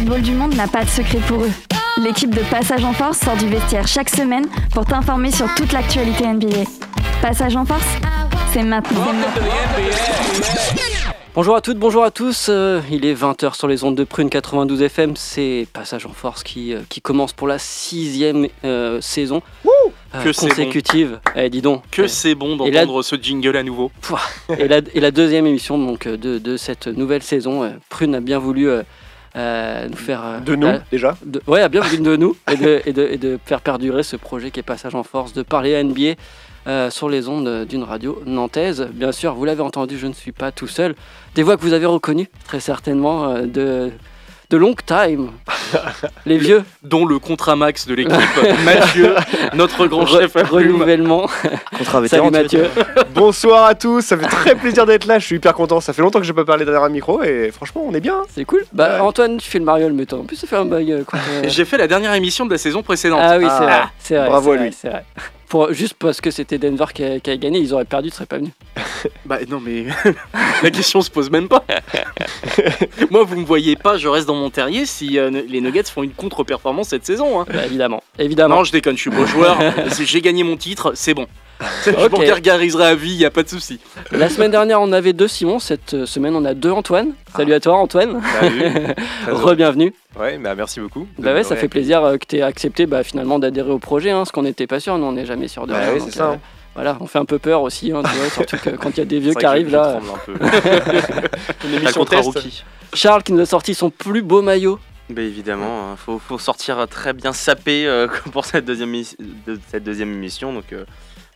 basketball du monde n'a pas de secret pour eux. L'équipe de Passage en Force sort du vestiaire chaque semaine pour t'informer sur toute l'actualité NBA. Passage en Force, c'est maintenant. Bonjour à toutes, bonjour à tous. Euh, il est 20h sur les ondes de Prune 92 FM. C'est Passage en Force qui, euh, qui commence pour la sixième euh, saison Que consécutive. Eh, dis donc. Que Euh, c'est bon d'entendre ce jingle à nouveau. et, la, et la deuxième émission donc, de, de cette nouvelle saison. Prune a bien voulu euh, nous faire. euh, De nous, déjà. de- ouais, bien de nous et de, et, de, et de faire perdurer ce projet qui est Passage en Force, de parler à NBA euh, sur les ondes d'une radio nantaise. Bien sûr, vous l'avez entendu, je ne suis pas tout seul. Des voix que vous avez reconnues, très certainement, euh, de, de long time. les vieux, Dont le contrat max de l'équipe, Mathieu, notre grand re- chef à renouvellement. Contrat vétéran. Mathieu. Bonsoir à tous, ça fait très plaisir d'être là, je suis hyper content. Ça fait longtemps que je n'ai pas parlé derrière un micro et franchement, on est bien. C'est cool. Bah, Ouais. Antoine, tu fais le mariole, mais toi, en plus, ça fait un bail. euh, J'ai fait la dernière émission de la saison précédente. Ah oui, c'est Ah. vrai. Bravo à lui. c'est vrai. Pour, juste parce que c'était Denver qui a, qui a gagné, ils auraient perdu, tu serais pas venu. Bah non mais la question se pose même pas. Moi vous me voyez pas, je reste dans mon terrier si euh, les Nuggets font une contre-performance cette saison. hein. Bah, évidemment. Évidemment. Non je déconne, je suis beau joueur, j'ai gagné mon titre, c'est bon. Je m'en gargariserai à vie, y a pas de souci. La semaine dernière, on avait deux Simon. Cette euh, semaine, on a deux Antoine. Salut à toi, Antoine. Salut. Re-bienvenue. Ouais, bah merci beaucoup. Bah ouais, ça fait plaisir euh, que tu aies accepté bah, finalement d'adhérer au projet, hein, ce qu'on n'était pas sûr. Nous, on n'est jamais sûr de Bah rien. c'est ça. euh, hein. Voilà, on fait un peu peur aussi, hein, tu vois, surtout que quand il y a des vieux qui arrivent là. un peu. Une émission rookie. Charles qui nous a sorti son plus beau maillot. Bah évidemment, hein, faut, faut sortir très bien sapé euh, pour cette deuxième, émi- de- cette deuxième émission. Donc euh,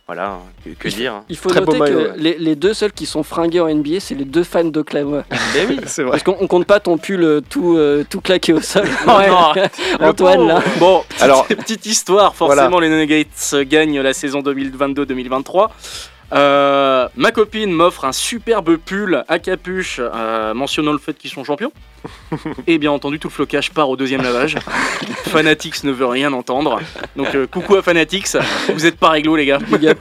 voilà, hein, que, que dire hein. Il faut Très beau noter que maillot, ouais. les, les deux seuls qui sont fringués en NBA, c'est les deux fans d'Oklahoma. Ben oui, C'est vrai. Parce qu'on on compte pas ton pull tout, euh, tout claqué au sol. Ouais. non, Antoine là. Bon, petite, Alors- petite histoire, forcément les Nuggets gagnent la saison 2022-2023. Euh, ma copine m'offre un superbe pull à capuche euh, mentionnant le fait qu'ils sont champions. Et bien entendu, tout le flocage part au deuxième lavage. Fanatics ne veut rien entendre. Donc euh, coucou à Fanatics, vous êtes pas réglo les gars. Big up.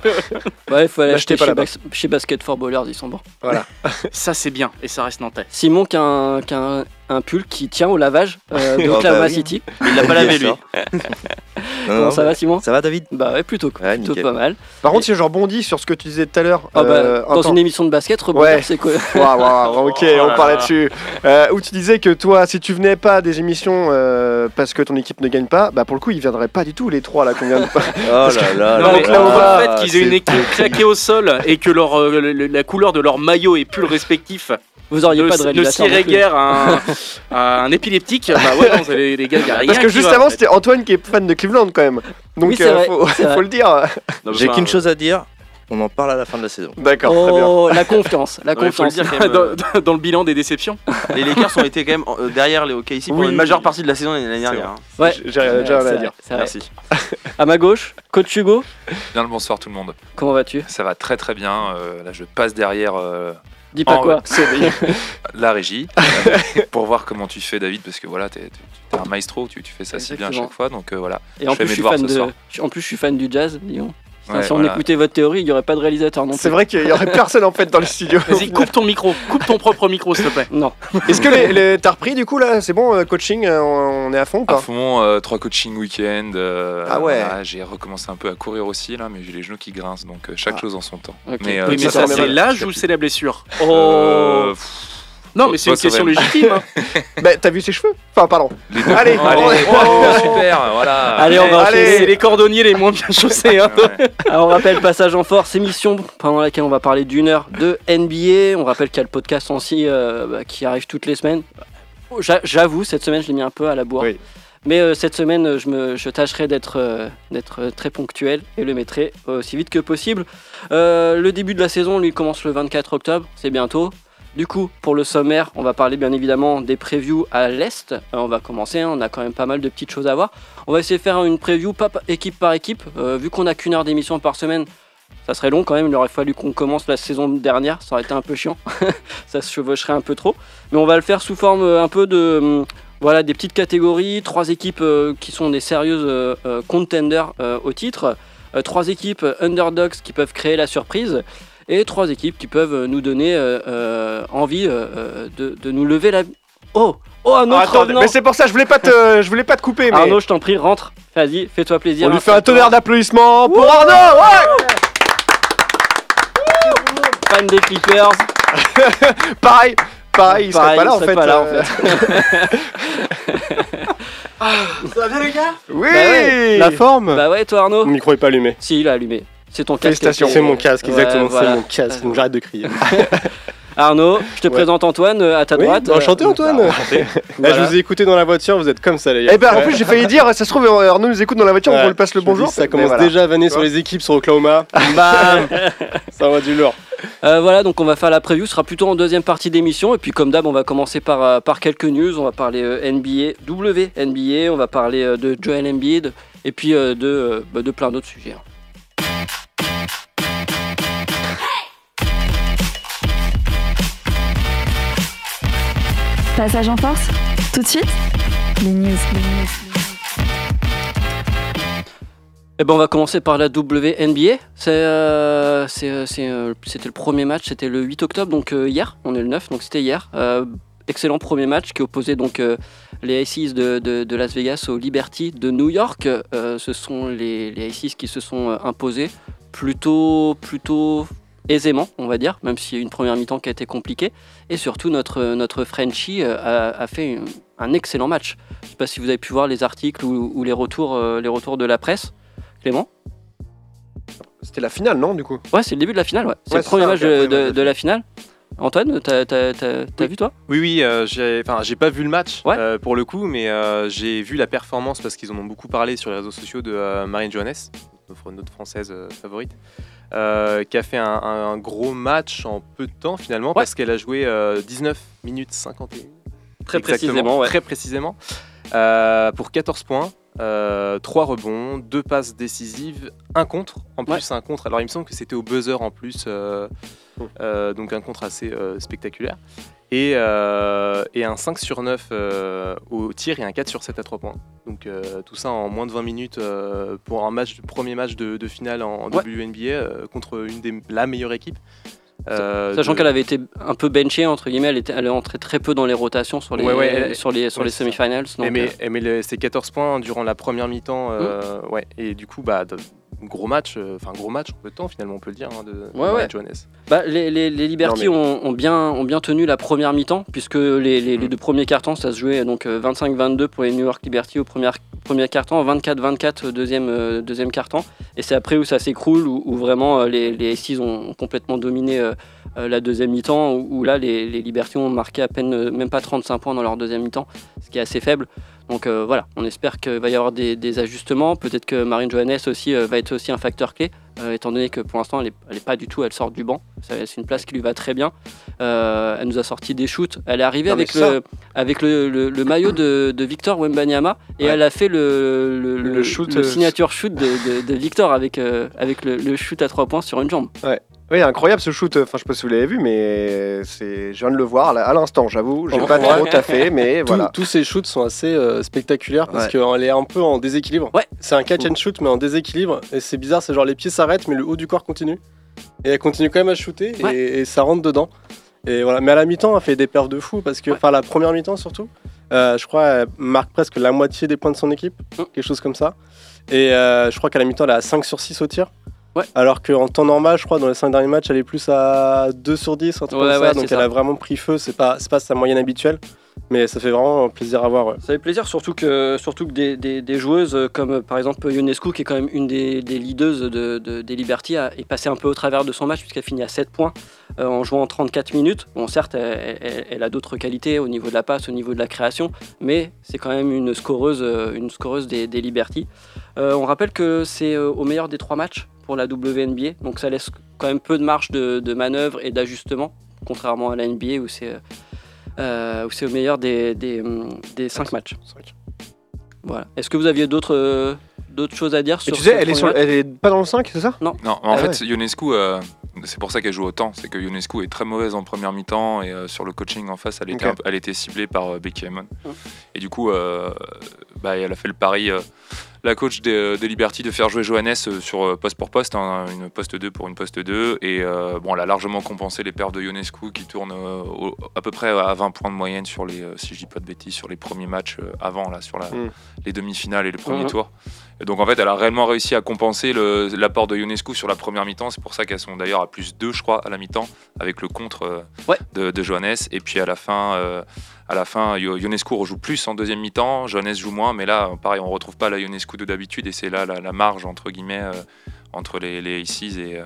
Ouais, faut aller L'achetez acheter pas chez, là-bas. Bas- chez Basket for Ballers, ils sont bons. Voilà. Ça c'est bien et ça reste nantais. Simon qui a un, qui a un- un pull qui tient au lavage euh, de Oh, Oklahoma bah oui. City. il l'a pas lavé lui. Non, ça va Simon? Ça va David? Bah ouais, plutôt, Ouais, plutôt nickel. pas mal. Par contre, si je rebondis sur ce que tu disais tout à l'heure. Ah bah, euh, dans une émission de basket, rebondir, Ouais. c'est quoi? Waouh, waouh, ok, Oh on là parlait là. dessus. Euh, où tu disais que toi, si tu venais pas des émissions euh, parce que ton équipe ne gagne pas, bah pour le coup, ils viendraient pas du tout les trois là qu'on vient de. Oh là là Non, là mais là là, on le fait qu'ils aient c'est- une équipe claquée au sol et que leur, euh, le- le- la couleur de leur maillot et pull respectif Vous auriez ne, pas de ne cirait plus. guère un, un épileptique. Bah ouais, non, c'est les, les gars, y a rien Parce que juste va. avant, c'était Antoine qui est fan de Cleveland quand même. Donc Oui, euh, vrai, faut, faut le dire. J'ai qu'une chose à dire, on en parle à la fin de la saison. D'accord, très bien. Oh, la confiance, la confiance. dire quand même, euh, dans, dans le bilan des déceptions. les Lakers ont été quand même euh, derrière les OKC pour Oui. une majeure partie de la saison l'année dernière. hein. Ouais. J'ai j'ai rien à dire. Merci. À ma gauche, coach Hugo, Bien le bonsoir tout le monde. comment vas-tu? Ça va très très bien. Euh, là, je passe derrière euh, Dis pas Oh, quoi. la régie euh, pour voir comment tu fais, David, parce que voilà, t'es es un maestro, tu, tu fais ça si bien à chaque fois. Donc euh, voilà. Et en Je plus, je suis devoirs fan ce de. En plus, je suis fan du jazz, disons. Enfin, Ouais, si on voilà. écoutait votre théorie, il n'y aurait pas de réalisateur non plus. C'est vrai qu'il y aurait personne en fait dans le studio. Vas-y, coupe ton micro, coupe ton propre micro, s'il te plaît. Non. Est-ce que les, les- t'as repris du coup là C'est bon, euh, coaching, euh, on est à fond ou À fond, euh, trois coaching week-end. euh, Ah ouais. voilà, j'ai recommencé un peu à courir aussi là, mais j'ai les genoux qui grincent, donc euh, chaque Ah. chose en son temps. Mais, euh, oui, mais ça, c'est l'âge ou c'est la blessure Oh euh, pff, Non, mais c'est une question légitime. hein. Bah, t'as vu ses cheveux? Enfin, pardon. Allez, Allez, on- oh, super, voilà. Allez, on va Allez. C'est les cordonniers les moins bien chaussés. hein. Ouais. Alors, on rappelle Passage en Force, émission pendant laquelle on va parler d'une heure de NBA. On rappelle qu'il y a le podcast aussi euh, bah, qui arrive toutes les semaines. J'a- J'avoue, cette semaine, je l'ai mis un peu à la bourre. Oui. Mais euh, cette semaine, je, me, je tâcherai d'être euh, d'être euh, très ponctuel et le mettrai aussi vite que possible. Euh, le début de la saison, lui, commence le 24 octobre, c'est bientôt. Du coup, pour le sommaire, on va parler bien évidemment des previews à l'Est. Euh, on va commencer, hein, on a quand même pas mal de petites choses à voir. On va essayer de faire une preview équipe par équipe. Euh, vu qu'on a qu'une heure d'émission par semaine, ça serait long quand même. Il aurait fallu qu'on commence la saison dernière, ça aurait été un peu chiant. ça se chevaucherait un peu trop. Mais on va le faire sous forme euh, un peu de. hum, voilà, des petites catégories, trois équipes qui sont des sérieuses contenders au titre, trois équipes underdogs qui peuvent créer la surprise, et trois équipes qui peuvent nous donner euh, euh, envie euh, de, de nous lever la. Oh Oh, un Ah, autre attends, mais c'est pour ça, je voulais pas te, je voulais pas te couper, mais Arnaud, je t'en prie, rentre. Vas-y, fais-toi plaisir. on lui hein, fait un tonnerre d'applaudissements pour Arnaud. Ouais Fan des Clippers. pareil, pareil, il serait pas là en fait. pas là, en euh. Ça va bien les gars? Oui. Bah ouais. La forme Bah ouais, toi Arnaud? Mon micro est pas allumé. Si, il a allumé. C'est ton casque. Félicitations. C'est mon casque, Ouais, exactement, voilà. c'est mon casque. Donc j'arrête de crier. Arnaud, je te Ouais. présente Antoine euh, à ta Oui, droite. bah, enchanté Antoine Là, Voilà. Je vous ai écouté dans la voiture, vous êtes comme ça les gars. Eh ben en plus j'ai failli dire, ça se trouve Arnaud nous écoute dans la voiture, on Ouais. lui passe le bonjour. dis, Ça commence voilà. déjà à vanner sur les équipes sur Oklahoma. Bam Ça va du lourd. Euh, voilà, donc on va faire la preview, ce sera plutôt en deuxième partie d'émission. Et puis comme d'hab, on va commencer par, euh, par quelques news. On va parler euh, NBA, WNBA, on va parler euh, de Joel Embiid, et puis euh, de, euh, bah, de plein d'autres sujets. hein. Passage en force Tout de suite Les news. Eh ben, on va commencer par la WNBA. Euh, euh, euh, c'était le premier match, c'était le 8 octobre, donc hier. On est le 9, donc c'était hier. Excellent premier match qui opposait donc les Aces de, de- Las Vegas aux Liberty de New York. Ce sont les, les qui se sont imposés plutôt, plutôt aisément, on va dire, même s'il y a eu une première mi-temps qui a été compliquée. Et surtout, notre, notre Frenchie euh, a, a fait un, un excellent match. Je ne sais pas si vous avez pu voir les articles ou, ou les, retours, euh, les retours de la presse. Clément? C'était la finale non du coup? Ouais, c'est le début de la finale, ouais. C'est Ouais, le premier ça, match de, la finale. Antoine, t'as t'as- t'as- t'as Oui. vu toi? Oui, oui, euh, j'ai pas vu le match Ouais. euh, pour le coup, mais euh, j'ai vu la performance parce qu'ils en ont beaucoup parlé sur les réseaux sociaux de Marine Johannes, notre, notre française euh, favorite, euh, qui a fait un, un- un gros match en peu de temps finalement parce qu'elle a joué euh, 19 minutes 51. Très précisément, ouais. Très précisément. Euh, pour 14 points, 3 rebonds, 2 passes décisives, un contre. En plus, un contre. Alors, il me semble que c'était au buzzer en plus. euh, euh, donc, un contre assez euh, spectaculaire. Et, euh, et un 5 sur 9 euh, au tir et un 4 sur 7 à 3 points. Donc, euh, tout ça en moins de 20 minutes pour un match, premier match de, de finale en Ouais. WNBA contre une des, la meilleure équipe. Sachant de- qu'elle avait été un peu benchée, entre guillemets, elle, était, elle est entrée très peu dans les rotations sur les, Ouais, ouais, elle- sur les, sur ouais, les c'est ça. semi-finals. donc, Elle met, elle met le- ses 14 points durant la première mi-temps. ouais. Et du coup, bah, gros match, euh, enfin gros match en peu de temps finalement, on peut le dire, hein, de, de Ouais. Johannes. bah, les, les, les Liberty Non, mais- ont, ont bien, ont bien tenu la première mi-temps, puisque les, les- les deux premiers cartons, ça se jouait donc euh, 25-22 pour les New York Liberty au premier, premier carton, 24-24 au deuxième, euh, deuxième carton. Et c'est après où ça s'écroule, où, où vraiment euh, les, les ont, complètement dominé euh, euh, la deuxième mi-temps, où, où là les, les Liberty ont marqué à peine, euh, même pas 35 points dans leur deuxième mi-temps, ce qui est assez faible. Donc euh, voilà, on espère qu'il va y avoir des, des ajustements. Peut-être que Marine Johannes aussi euh, va être aussi un facteur clé, euh, étant donné que pour l'instant elle est, elle est pas du tout, elle sort du banc. C'est une place qui lui va très bien. Elle nous a sorti des shoots. Elle est arrivée Non, avec, ça- le, avec le, le- le maillot de, de Victor Wembanyama et Ouais. elle a fait le, shoot, signature shoot de, de- de Victor avec, avec le, le shoot à trois points sur une jambe. Oui, incroyable ce shoot. Enfin, je sais pas si vous l'avez vu, mais c'est, je viens de le voir là, à l'instant. J'avoue, j'ai En pas trop taffé, mais Tous- voilà. Tous ces shoots sont assez euh, spectaculaires parce Ouais. qu'elle est un peu en déséquilibre. Ouais. C'est un catch and shoot mais en déséquilibre et c'est bizarre, c'est genre les pieds s'arrêtent mais le haut du corps continue. Et elle continue quand même à shooter et- Ouais. et, ça rentre dedans. Et voilà, mais à la mi-temps, elle fait des perfs de fou parce que, Ouais. enfin la première mi-temps surtout, euh, je crois elle marque presque la moitié des points de son équipe, Mm. quelque chose comme ça. Et euh, je crois qu'à la mi-temps, elle est à 5 sur 6 au tir. Ouais. Alors qu'en temps normal, je crois, dans les 5 derniers matchs, elle est plus à 2 sur 10, un truc Ouais, comme ouais, ça. Donc ça. elle a vraiment pris feu. C'est pas, c'est pas sa moyenne habituelle, mais ça fait vraiment plaisir à voir. ouais. Ça fait plaisir, surtout que, surtout que des, des- des joueuses euh, comme par exemple Ionescu, qui est quand même une des, des leaders de, de- des Liberty, a- est passée un peu au travers de son match, puisqu'elle finit à 7 points euh, en jouant 34 minutes. Bon, certes, elle, elle- elle a d'autres qualités au niveau de la passe, au niveau de la création, mais c'est quand même une scoreuse, euh, une scoreuse des, des Liberty. Euh, on rappelle que c'est au meilleur des trois matchs pour la WNBA, donc ça laisse quand même peu de marge de, de manœuvre et d'ajustement, contrairement à la NBA où c'est. euh, euh, où c'est au meilleur des, des, des 5 matchs. Voilà. Est-ce que vous aviez d'autres euh, d'autres choses à dire Et sur tu sais, ce elle est, sur- elle est pas dans le 5, c'est ça? Non, en Ah fait, Ionescu, euh, c'est pour ça qu'elle joue autant. C'est que Ionescu est très mauvaise en première mi-temps et euh, sur le coaching en face, elle était, elle ciblée par euh, Becky Hammon. Hum. Et du coup, euh, bah, elle a fait le pari. Euh, la coach des, des Liberty de faire jouer Johannes euh, sur euh, poste pour poste, hein, une poste 2 pour une poste 2. Et euh, bon, elle a largement compensé les perfs de Ionescu qui tournent euh, au- à peu près à 20 points de moyenne sur les, euh, si je dis pas de bêtises, sur les premiers matchs euh, avant, là, sur la, Mm. les demi-finales et le premier Mhm. tour. Et donc en fait, elle a réellement réussi à compenser l'apport de Ionescu sur la première mi-temps. C'est pour ça qu'elles sont d'ailleurs à plus 2, je crois, à la mi-temps, avec le contre euh, Ouais. de, de Johannes. Et puis à la fin, euh, à la fin, Io- Ionescu rejoue plus en deuxième mi-temps, Johannes joue moins, mais là, pareil, on retrouve pas la Ionescu de d'habitude, et c'est là la, la marge entre guillemets euh, entre les, les Aces et, euh,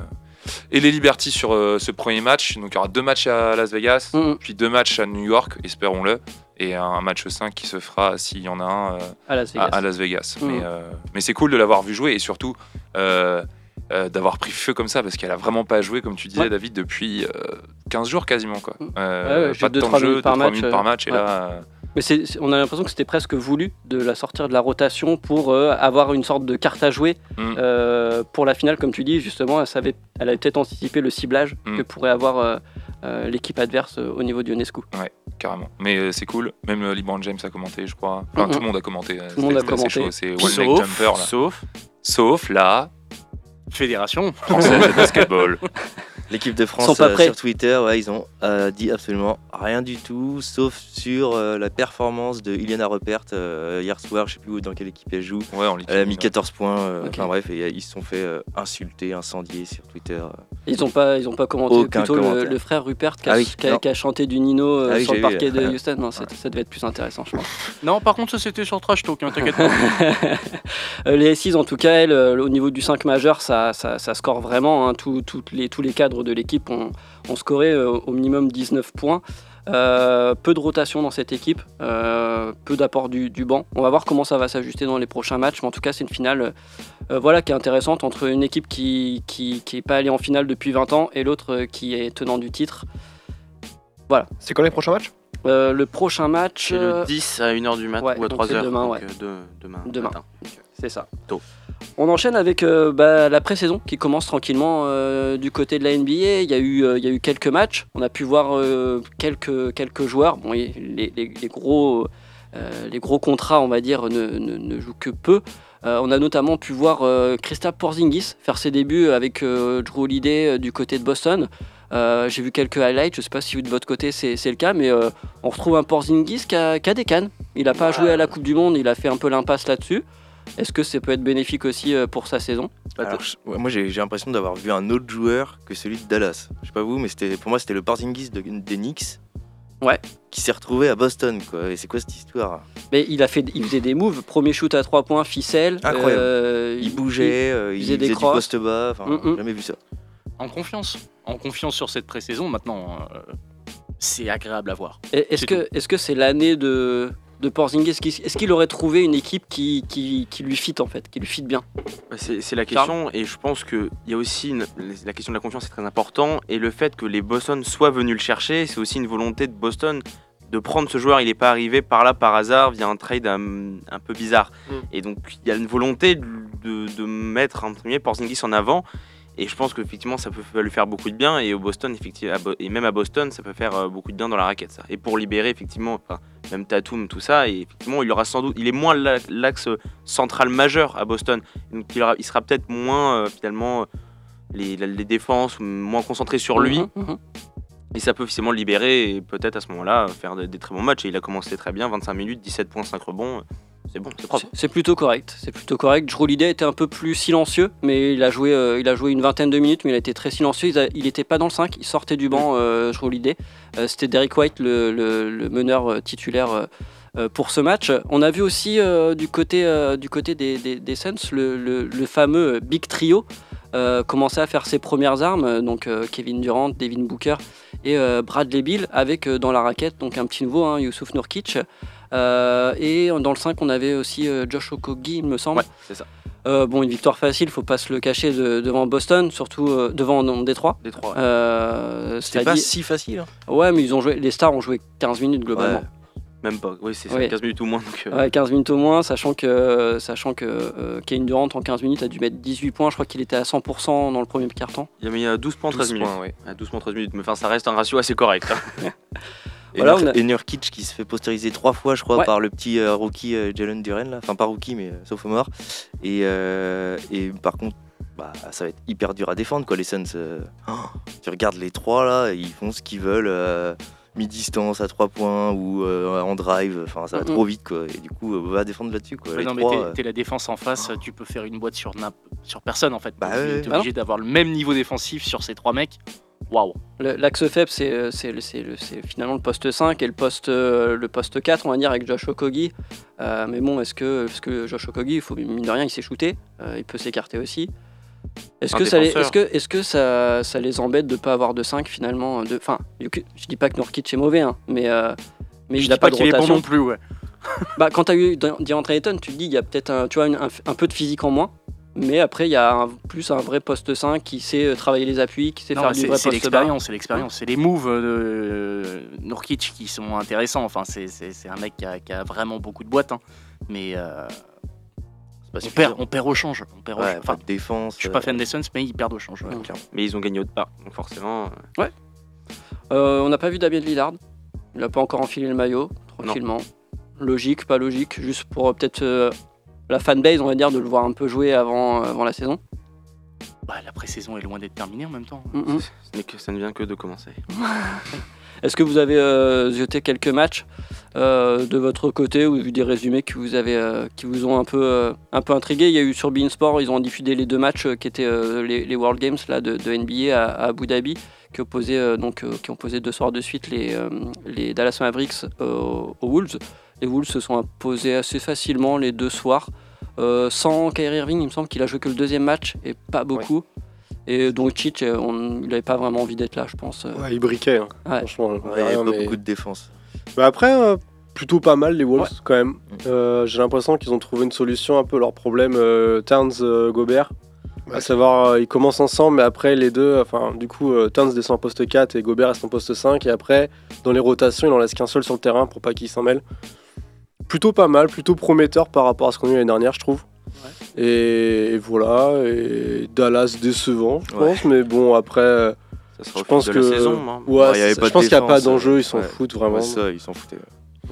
et les Liberty sur euh, ce premier match. Donc il y aura deux matchs à Las Vegas, Mhm. puis deux matchs à New York, espérons-le, et un match 5 qui se fera s'il y en a un. À Las Vegas. à Las Vegas. Mhm. Mais, mais c'est cool de l'avoir vu jouer et surtout euh, euh, d'avoir pris feu comme ça parce qu'elle a vraiment pas joué, comme tu disais, Ouais. David, depuis euh, 15 jours quasiment. Quoi. Euh, Ouais, ouais, pas de deux, temps de jeu, minutes par 2-3 match, minutes par euh, match. Et ouais. là, euh, Mais on a l'impression que c'était presque voulu de la sortir de la rotation pour euh, avoir une sorte de carte à jouer Mm. euh, pour la finale, comme tu dis. Justement, elle, savait, elle a peut-être anticipé le ciblage Mm. que pourrait avoir euh, euh, l'équipe adverse euh, au niveau du UNESCO. carrément. Mais euh, c'est cool. Même euh, LeBron James a commenté, je crois. Enfin, Mhm. tout le monde a commenté. euh, le monde a commenté. C'est Sauf, Jumper là. sauf Sauf la Fédération. française de basketball. L'équipe de Ils sont France pas euh, prêts. sur Twitter, ouais, ils ont euh, dit absolument rien du tout, sauf sur euh, la performance de Iliana Repert euh, hier soir. Je sais plus où- dans quelle équipe elle joue. Ouais, on lit. Elle a mis 14 points. euh. Enfin bref, et, ils se sont fait euh, insulter, incendier sur Twitter. Ils n'ont pas, ils ont pas commenté Aucun plutôt le, commentaire. le frère Rupert qui a, Ah oui, qui a- non. qui a chanté du Nino euh, Ah oui, sur le vu, parquet de euh, Houston. Non, ça devait être plus intéressant, je pense. Non, par contre, ça c'était sur Trash Talk, hein, t'inquiète pas. Les S6, en tout cas, elles, au niveau du 5 majeur, ça, ça, ça score vraiment. hein. Tout- toutes les, tous les cadres de l'équipe ont, ont scoré euh, au minimum 19 points. Euh, peu de rotation dans cette équipe, euh, peu d'apport du, du banc. On va voir comment ça va s'ajuster dans les prochains matchs, mais en tout cas, c'est une finale euh, voilà, qui est intéressante entre une équipe qui n'est qui, qui pas allée en finale depuis 20 ans et l'autre euh, qui est tenant du titre. C'est quand les prochains matchs? Euh, le prochain match, c'est euh, le 10 à 1h du matin ouais, ou à donc 3h. c'est demain, donc, ouais. euh, de- demain. Demain. matin. c'est ça. Tôt. On enchaîne avec euh, bah, la pré-saison qui commence tranquillement euh, du côté de la NBA. Il y, a eu, euh, il y a eu quelques matchs. On a pu voir quelques, quelques joueurs. Bon, les, les- les gros, les gros contrats, on va dire, ne, ne- ne jouent que peu. On a notamment pu voir Kristaps Porzingis faire ses débuts avec Drew Holiday du côté de Boston. Euh, J'ai vu quelques highlights, je ne sais pas si vous, de votre côté c'est le cas, mais euh, on retrouve un Porzingis qui a, qui a des cannes. Il n'a pas joué à la Coupe du Monde, il a fait un peu l'impasse là-dessus. Est-ce que ça peut être bénéfique aussi euh, pour sa saison? Alors, je- ouais, moi j'ai l'impression d'avoir vu un autre joueur que celui de Dallas. Je sais pas vous, mais c'était pour moi c'était le Porzingis de, des Knicks. Ouais. Qui s'est retrouvé à Boston quoi. Et c'est quoi cette histoire? Mais il, a fait, il faisait des moves, premier shoot à 3 points, ficelle. Incroyable. euh, Il bougeait, euh, il, faisait des faisait du crosses. poste bas. Enfin, Mm, mm. j'ai jamais vu ça. En confiance. En confiance sur cette pré-saison, maintenant, euh, c'est agréable à voir. Est-ce que est-ce que c'est l'année de, de Porzingis Est-ce qu'il- aurait trouvé une équipe qui, qui, qui lui fit en fait, qui lui fit bien? Bah, C'est la question, et je pense qu'il y a aussi une- la question de la confiance est très important, et le fait que les Boston soient venus le chercher, c'est aussi une volonté de Boston de prendre ce joueur. Il n'est pas arrivé par là par hasard via un trade un, un peu bizarre, Mm. et donc il y a une volonté de, de- de mettre entre guillemets Porzingis en avant. Et je pense qu'effectivement, ça peut lui faire beaucoup de bien. Et au Boston, effectivement, et même à Boston, ça peut faire euh, beaucoup de bien dans la raquette. Ça. Et pour libérer, effectivement, enfin, même Tatum, tout ça, et effectivement, il aura sans doute, il est moins la- l'axe central majeur à Boston. Donc il, aura- il sera peut-être moins, euh, finalement, euh, les, défenses, moins concentré sur lui. Mhm, mhm. Et ça peut officiellement le libérer et peut-être à ce moment-là euh, faire des, des très bons matchs. Et il a commencé très bien, 25 minutes, 17.5 rebonds. C'est bon, c'est propre. C'est- plutôt correct. C'est plutôt correct. Drew était un peu plus silencieux, mais il a joué, euh, il a joué une vingtaine de minutes, mais il a été très silencieux. Il n'était pas dans le 5, il sortait du banc, euh, Drew. Euh, C'était Derek White, le, meneur euh, titulaire pour ce match. On a vu aussi du côté, du côté des, des, Suns le, fameux Big Trio commencer à faire ses premières armes. Donc Kevin Durant, Devin Booker et Bradley Bill avec dans la raquette donc un petit nouveau, hein, Youssouf Nourkic. Euh, et dans le 5, on avait aussi euh, Josh Okogie, il me semble. Ouais, c'est ça. Euh, bon, une victoire facile, faut pas se le cacher de- devant Boston, surtout euh, devant non, Détroit. Trois. Euh, C'était pas si facile. hein. Ouais, mais ils ont joué, les Stars ont joué 15 minutes globalement. Ouais. Même pas. Oui, c'est ça, Oui. 15 minutes ou moins. Donc, euh, Ouais, 15 minutes au moins, sachant que, sachant que euh, Kevin Durant en 15 minutes a dû mettre 18 points. Je crois qu'il était à 100% dans le premier quart-temps. Il y a mis euh, 12 points, 13 12 minutes. points, oui. À 12 points, 13 minutes. Mais enfin, ça reste un ratio assez correct. hein. Et, Voilà, on a- qui se fait postériser trois fois, je crois, Ouais. par le petit euh, rookie euh, Jalen Duren, là. Enfin, pas rookie, mais euh, sophomore. Et, euh, et par contre, bah, ça va être hyper dur à défendre, quoi. Les Suns, euh, oh, tu regardes les trois, là, ils font ce qu'ils veulent. euh, mi-distance à 3 points ou euh, en drive, enfin ça va trop vite quoi. Et du coup, euh, va défendre là-dessus quoi. Ouais, mais t'es- euh, la défense en face, tu peux faire une boîte sur, sur personne en fait. Bah T'es obligé- ouais. t'es Ah obligé d'avoir le même niveau défensif sur ces trois mecs. Waouh. L'axe faible, c'est euh, c'est le- c'est le- c'est finalement le poste 5 et le poste, euh, le poste 4, on va dire, avec Josh Okogie. Euh, mais bon, est-ce que, parce que Josh Okogie, il faut, mine de rien, il s'est shooté, euh, il peut s'écarter aussi. Est-ce que, ça les, défenseur. est-ce que, est-ce que ça, ça les embête de ne pas avoir de 5 finalement de, Enfin, je dis pas que Nurkic est mauvais, hein, mais, euh, mais Je il n'a pas, pas de qu'il est bon rotation. non plus, ouais. Bah, quand tu as eu DeAndre Ayton, tu te dis il y a peut-être un, tu vois, une- un, un peu de physique en moins. Mais après, il y a un- plus un vrai poste 5 qui sait euh, travailler les appuis, qui sait Non, faire du c'est vrai c'est poste bas. l'expérience, c'est l'expérience, c'est les moves de Nurkic qui sont intéressants. Enfin, c'est- c'est c'est un mec qui a, qui a vraiment beaucoup de boîtes, hein. mais euh, c'est pas on, perd, on perd au change. On perd au Ouais, pas Enfin, de défense. je suis pas euh, fan des Suns, mais ils perdent au change. ouais, Ouais. Mais ils ont gagné autre part, donc forcément. euh, Euh, on n'a pas vu Damien Lillard. Il n'a pas encore enfilé le maillot, tranquillement. Logique, pas logique, juste pour euh, peut-être euh, la fanbase, on va dire, de le voir un peu jouer avant, euh, avant la saison. Bah, la pré-saison est loin d'être terminée en même temps. Mhm. ce n'est que ça ne vient que de commencer. Est-ce que vous avez euh, zioté quelques matchs euh, de votre côté ou vu des résumés qui vous, avez, euh, qui vous ont un peu, euh, un peu intrigué? Il y a eu sur Beansport, ils ont diffusé les deux matchs euh, qui étaient euh, les, les World Games là, de, de NBA à, à Abu Dhabi, qui, opposaient, euh, donc, euh, qui ont posé deux soirs de suite les, euh, les Dallas Mavericks euh, aux Wolves. Les Wolves se sont imposés assez facilement les deux soirs. Euh, sans Kyrie Irving, il me semble qu'il a joué que le deuxième match et pas beaucoup. Et donc Chic, euh, on- il n'avait pas vraiment envie d'être là, je pense. euh. Ouais, il briquait, hein. Ouais. franchement. ouais, il y avait rien, pas mais- beaucoup de défense. Bah après, euh, plutôt pas mal les Wolves Ouais. quand même. Euh, J'ai l'impression qu'ils ont trouvé une solution un peu à leur problème euh, Towns-Gobert. à savoir, euh, ils commencent ensemble, mais après les deux, enfin du coup, euh, Towns descend en poste 4 et Gobert reste en poste 5. Et après, dans les rotations, il en laisse qu'un seul sur le terrain pour pas qu'il s'en mêle. Plutôt pas mal, plutôt prometteur par rapport à ce qu'on a eu l'année dernière, je trouve. Et, et voilà, et Dallas décevant, je Ouais. pense, mais bon, après, euh, Ça sera je au fil pense de que. la saison. hein. Ouais, Ouais, il y avait c'est- pas je de pense qu'il n'y a pas d'enjeu, euh, ils s'en ouais. foutent vraiment. Ouais, ça, ils s'en foutaient.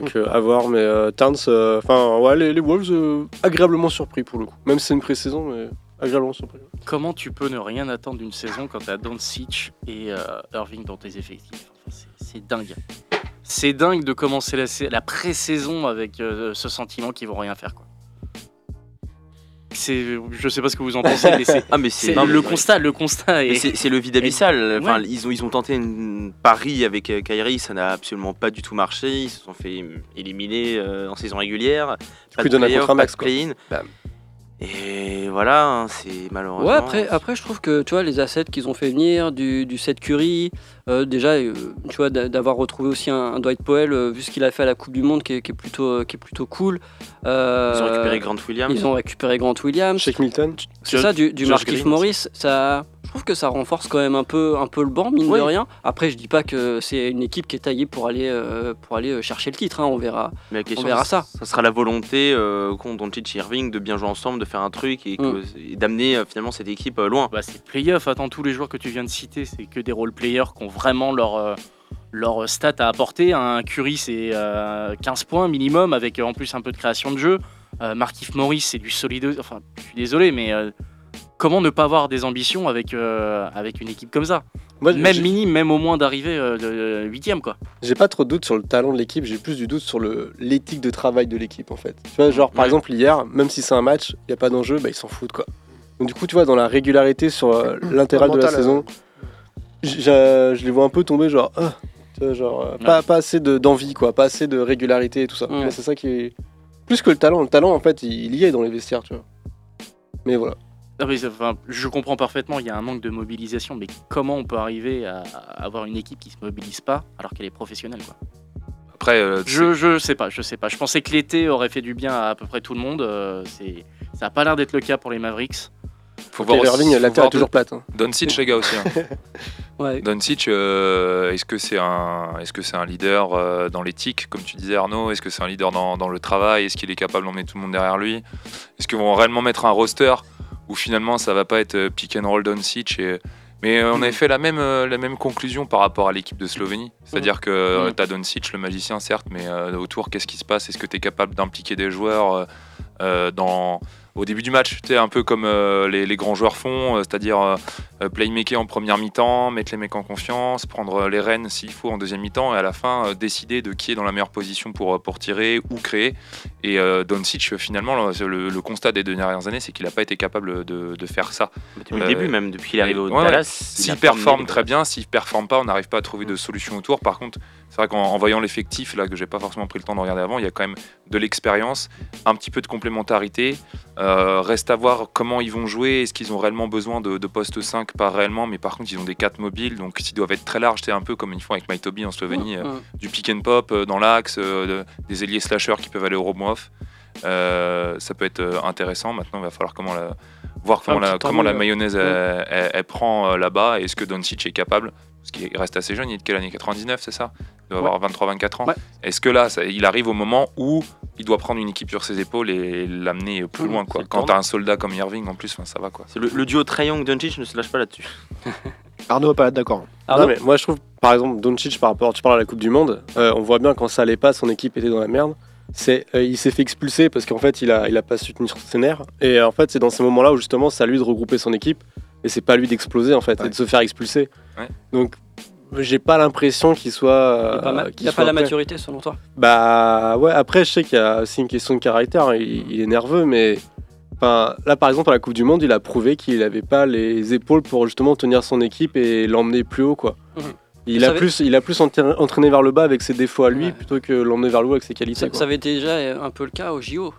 Donc euh, à voir, mais euh, Towns, euh, enfin ouais, les, les Wolves euh, agréablement surpris pour le coup. Même si c'est une pré-saison, mais agréablement surpris. Comment tu peux ne rien attendre d'une saison quand t'as Doncic et euh, Irving dans tes effectifs? Enfin, C'est dingue. C'est dingue de commencer la, la pré-saison avec euh, ce sentiment qu'ils vont rien faire. Quoi. Je sais pas ce que vous en pensez, mais c'est, Ah, le constat. Le constat est. c'est le vide abyssal. Enfin, Ouais. ils, ont, ils ont tenté une pari avec euh, Kyrie, ça n'a absolument pas du tout marché. Ils se sont fait éliminer euh, en saison régulière. coup, un contrat pas max, de quoi. play-in. Bam. Et voilà, hein, c'est malheureusement. Ouais, après, après, je trouve que tu vois, les assets qu'ils ont fait venir, du, du set Curry, euh, déjà, euh, tu vois, d'a- d'avoir retrouvé aussi un, un Dwight Powell, euh, vu ce qu'il a fait à la Coupe du Monde, qui est, qui est plutôt, qui est plutôt cool. Euh, Ils ont récupéré Grant Williams. Ils ont récupéré Grant Williams. Shake Milton, C'est ça, du, du Green Morris, ça, je trouve que ça renforce quand même un peu, un peu le banc, mine Oui. de rien. Après, je dis pas que c'est une équipe qui est taillée pour aller, euh, pour aller euh, chercher le titre, hein, on verra. Mais la question, verra ça. ça. sera la volonté euh, qu'ont Doncic et Irving de bien jouer ensemble, de faire un truc et, et d'amener euh, finalement cette équipe euh, loin. Bah, c'est playoff. Attends, tous les joueurs que tu viens de citer, c'est que des role players qui ont vraiment leur, euh, leur stat à apporter. Un Curry, c'est euh, 15 points minimum, avec euh, en plus un peu de création de jeu. Euh, Markif Morris, c'est du solide. Enfin, je suis désolé, mais euh, comment ne pas avoir des ambitions avec, euh, avec une équipe comme ça Moi, Même minime, même au moins d'arriver euh, de 8ème, quoi. j'ai pas trop de doute sur le talent de l'équipe, j'ai plus du doute sur le l'éthique de travail de l'équipe en fait. Tu vois, genre par Ouais. exemple hier, même si c'est un match, il y a pas d'enjeu, bah ils s'en foutent quoi. Donc du coup, tu vois, dans la régularité sur euh, l'intégrale de la saison, j'ai- je les vois un peu tomber genre, ah, tu vois, genre euh, pas, pas assez de- d'envie quoi, pas assez de régularité et tout ça. Ouais. C'est ça qui est plus que le talent. Le talent en fait, il, il y est dans les vestiaires, tu vois. Mais voilà. Non, mais, enfin, je comprends parfaitement, il y a un manque de mobilisation, mais comment on peut arriver à, à avoir une équipe qui se mobilise pas alors qu'elle est professionnelle quoi? Après, euh, Je, je sais pas, je sais pas. Je pensais que l'été aurait fait du bien à à peu près tout le monde. euh, c'est, ça a pas l'air d'être le cas pour les Mavericks. faut voir Irving, aussi- la terre est toujours plate. hein. Doncic, les gars aussi. hein. Ouais. Doncic, euh, est-ce que c'est un, est-ce que c'est un leader euh, dans l'éthique, comme tu disais Arnaud? Est-ce que c'est un leader dans, dans le travail? Est-ce qu'il est capable d'emmener tout le monde derrière lui? Est-ce qu'ils vont réellement mettre un roster? Où finalement ça va pas être euh, pick and roll Doncic et Mais euh, on avait fait la même, euh, la même conclusion par rapport à l'équipe de Slovénie. C'est-à-dire que euh, Mhm. t'as Doncic, le magicien, certes, mais autour, qu'est-ce qui se passe? Est-ce que tu es capable d'impliquer des joueurs dans, au début du match Tu sais, un peu comme euh, les, les grands joueurs font, euh, c'est-à-dire euh, euh, playmaker en première mi-temps, mettre les mecs en confiance, prendre les rênes s'il faut en deuxième mi-temps, et à la fin, décider de qui est dans la meilleure position pour, pour tirer ou créer. Et Doncic, finalement, le, constat des deux dernières années, c'est qu'il n'a pas été capable de, de faire ça. Depuis le début, même depuis qu'il est arrivé au ouais. Dallas. S'il performe très bien, s'il performe pas, on n'arrive pas à trouver de solution autour. Par contre, c'est vrai qu'en en voyant l'effectif, là, que j'ai pas forcément pris le temps de regarder avant, il y a quand même de l'expérience, un petit peu de complémentarité. Euh, reste à voir comment ils vont jouer. Est-ce qu'ils ont réellement besoin de, de poste 5 Pas réellement, mais par contre, ils ont des 4 mobiles, donc ils doivent être très larges. C'est un peu comme ils font avec Mytobi en Slovénie, euh, du pick and pop euh, dans l'axe, de- des ailiers slashers qui peuvent aller au rebond off. Euh, ça peut être intéressant. Maintenant, il va falloir comment la, voir comment, la, comment mayonnaise elle, elle- elle prend là-bas. et Est-ce que Doncic est capable Parce qu'il reste assez jeune, il est de quelle année? 99, c'est ça? Il doit avoir 23-24 ans. Ouais. Est-ce que là, ça- il arrive au moment où il doit prendre une équipe sur ses épaules et l'amener plus Mhm, loin quoi? Quand t'as un soldat comme Irving en plus, ça va quoi. Le, le duo Young Doncic ne se lâche pas là-dessus. Arnaud va pas être d'accord. Arnaud Non, mais moi je trouve, par exemple, Doncic par rapport, tu parles à la Coupe du Monde, euh, on voit bien quand ça allait pas, son équipe était dans la merde. C'est, euh, il s'est fait expulser parce qu'en fait il a, il a pas su tenir ses nerfs. Et en fait c'est dans ces moments-là où justement c'est à lui de regrouper son équipe et c'est pas à lui d'exploser en fait Ouais. et de se faire expulser. Ouais. Donc j'ai pas l'impression qu'il soit. Il euh, n'y a pas, pas la prêt. maturité selon toi? Bah ouais, après je sais qu'il y a aussi une question de caractère, il, il est nerveux, mais enfin, là par exemple à la Coupe du Monde, il a prouvé qu'il n'avait pas les épaules pour justement tenir son équipe et l'emmener plus haut quoi. Mhm. Il, a plus, il a plus entraîné entraîné vers le bas avec ses défauts à lui Ouais. plutôt que l'emmener vers le haut avec ses qualités. ça, quoi. ça avait déjà un peu le cas au JO.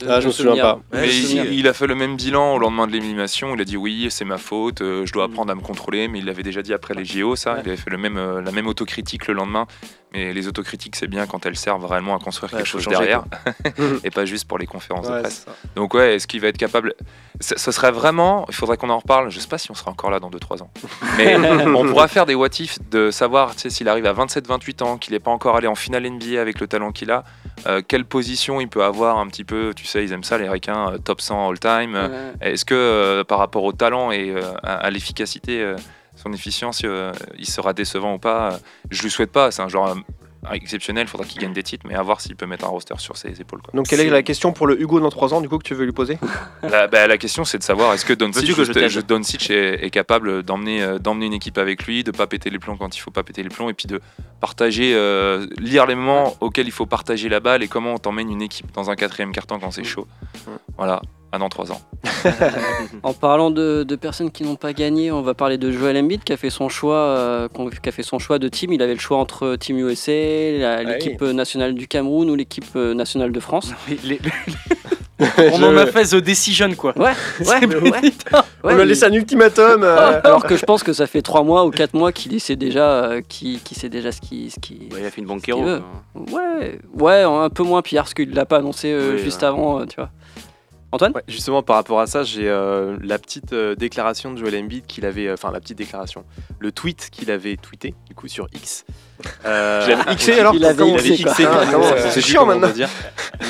Je- de- Ah, de je me souviens pas. Ouais, mais il, a fait le même bilan au lendemain de l'élimination. Il a dit oui, c'est ma faute, euh, je dois Mm. apprendre à me contrôler. Mais il l'avait déjà dit après les JO, ça. Ouais. Il avait fait le même, euh, la même autocritique le lendemain. Mais les autocritiques, c'est bien quand elles servent réellement à construire Ouais, quelque chose changer, derrière et pas juste pour les conférences de presse. Donc ouais, est-ce qu'il va être capable? Ce serait vraiment, il faudrait qu'on en reparle, je sais pas si on sera encore là dans 2-3 ans, mais on pourra faire des what if de savoir tu sais, s'il arrive à 27-28 ans, qu'il n'est pas encore allé en finale NBA avec le talent qu'il a, euh, quelle position il peut avoir un petit peu, tu sais, ils aiment ça les Ricains, euh, top 100 all-time. euh, Ouais. Est-ce que euh, par rapport au talent et à, à l'efficacité, son efficience, euh, il sera décevant ou pas? Je lui souhaite pas, c'est un joueur exceptionnel, il faudra qu'il gagne des titres, mais à voir s'il peut mettre un roster sur ses épaules. Quoi. Donc quelle est la question pour le Hugo dans 3 ans du coup que tu veux lui poser? La, bah, la question, c'est de savoir est-ce que Doncic, Veux-tu que je je- Doncic est, est capable d'emmener euh, d'emmener une équipe avec lui, de pas péter les plombs quand il faut pas péter les plombs, et puis de partager, euh, lire les moments auxquels il faut partager la balle et comment on t'emmène une équipe dans un quatrième carton quand c'est chaud. Voilà, à dans trois ans. En parlant de, de personnes qui n'ont pas gagné, on va parler de Joel Embiid qui a fait son choix, euh, qui a fait son choix de team. Il avait le choix entre Team USA, la- l'équipe nationale du Cameroun ou l'équipe euh, nationale de France. Les- les- On en a fait The Decision quoi. Ouais, ouais, ouais. On lui a laissé un ultimatum. euh, Alors que je pense que ça fait 3 mois ou 4 mois qu'il sait déjà, euh, qu'il qu'il sait déjà ce qui, ce qui, il a fait une banquero. qu'il quoi. Ouais, ouais, un peu moins pire parce qu'il l'a pas annoncé euh, Oui, juste ouais. avant, euh, tu vois. Antoine Ouais, justement, par rapport à ça, j'ai euh, la petite euh, déclaration de Joel Embiid qu'il avait, euh, enfin la petite déclaration, le tweet qu'il avait tweeté du coup sur X. Euh, Je l'avais xé, alors Il avait xé, Ah, c'est chiant maintenant. dire,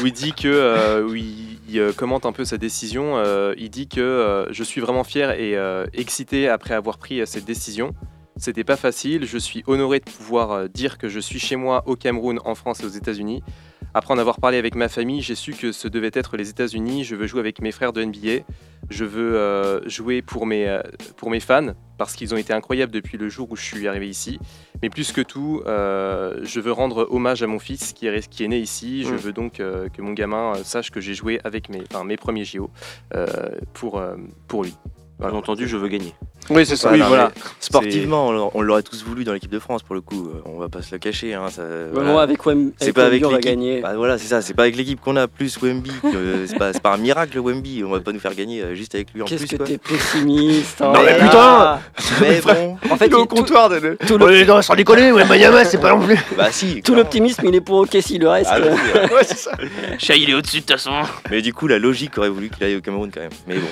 où il dit que, euh, où il, il, commente un peu sa décision. euh, il dit que euh, je suis vraiment fier et euh, excité après avoir pris euh, cette décision. C'était pas facile. Je suis honoré de pouvoir euh, dire que je suis chez moi au Cameroun, en France et aux États-Unis. Après en avoir parlé avec ma famille, j'ai su que ce devait être les États-Unis. Je veux jouer avec mes frères de NBA. Je veux euh, jouer pour mes, euh, pour mes fans parce qu'ils ont été incroyables depuis le jour où je suis arrivé ici. Mais plus que tout, euh, je veux rendre hommage à mon fils qui est, qui est né ici. Je Mm. veux donc que mon gamin sache que j'ai joué avec mes, enfin, mes premiers JO pour, pour lui. Bien entendu, je veux gagner. Oui, c'est ça. Oui, non, voilà. mais Sportivement, on l'a- on l'aurait tous voulu dans l'équipe de France pour le coup. euh, On va pas se le cacher. hein, ça- voilà. Moi, avec Wem, C'est pas avec Wemby, on va l'équipe. gagner. Bah voilà, c'est ça. C'est pas avec l'équipe qu'on a plus Wemby. que- c'est pas, c'est pas un miracle Wemby. On va pas nous faire gagner euh, juste avec lui en Qu'est-ce plus. que quoi. t'es pessimiste hein, Non, mais putain Mais bon, En fait, Il est au tout, comptoir. de- de- tout le- Ouais, non, sans déconner, c'est pas non plus. bah si. tout clairement. l'optimisme, il est pour OKC, le reste. Ah, euh. Ouais, c'est ça. Chat, il est au-dessus de toute façon. Mais du coup, la logique aurait voulu qu'il aille au Cameroun quand même. Mais bon,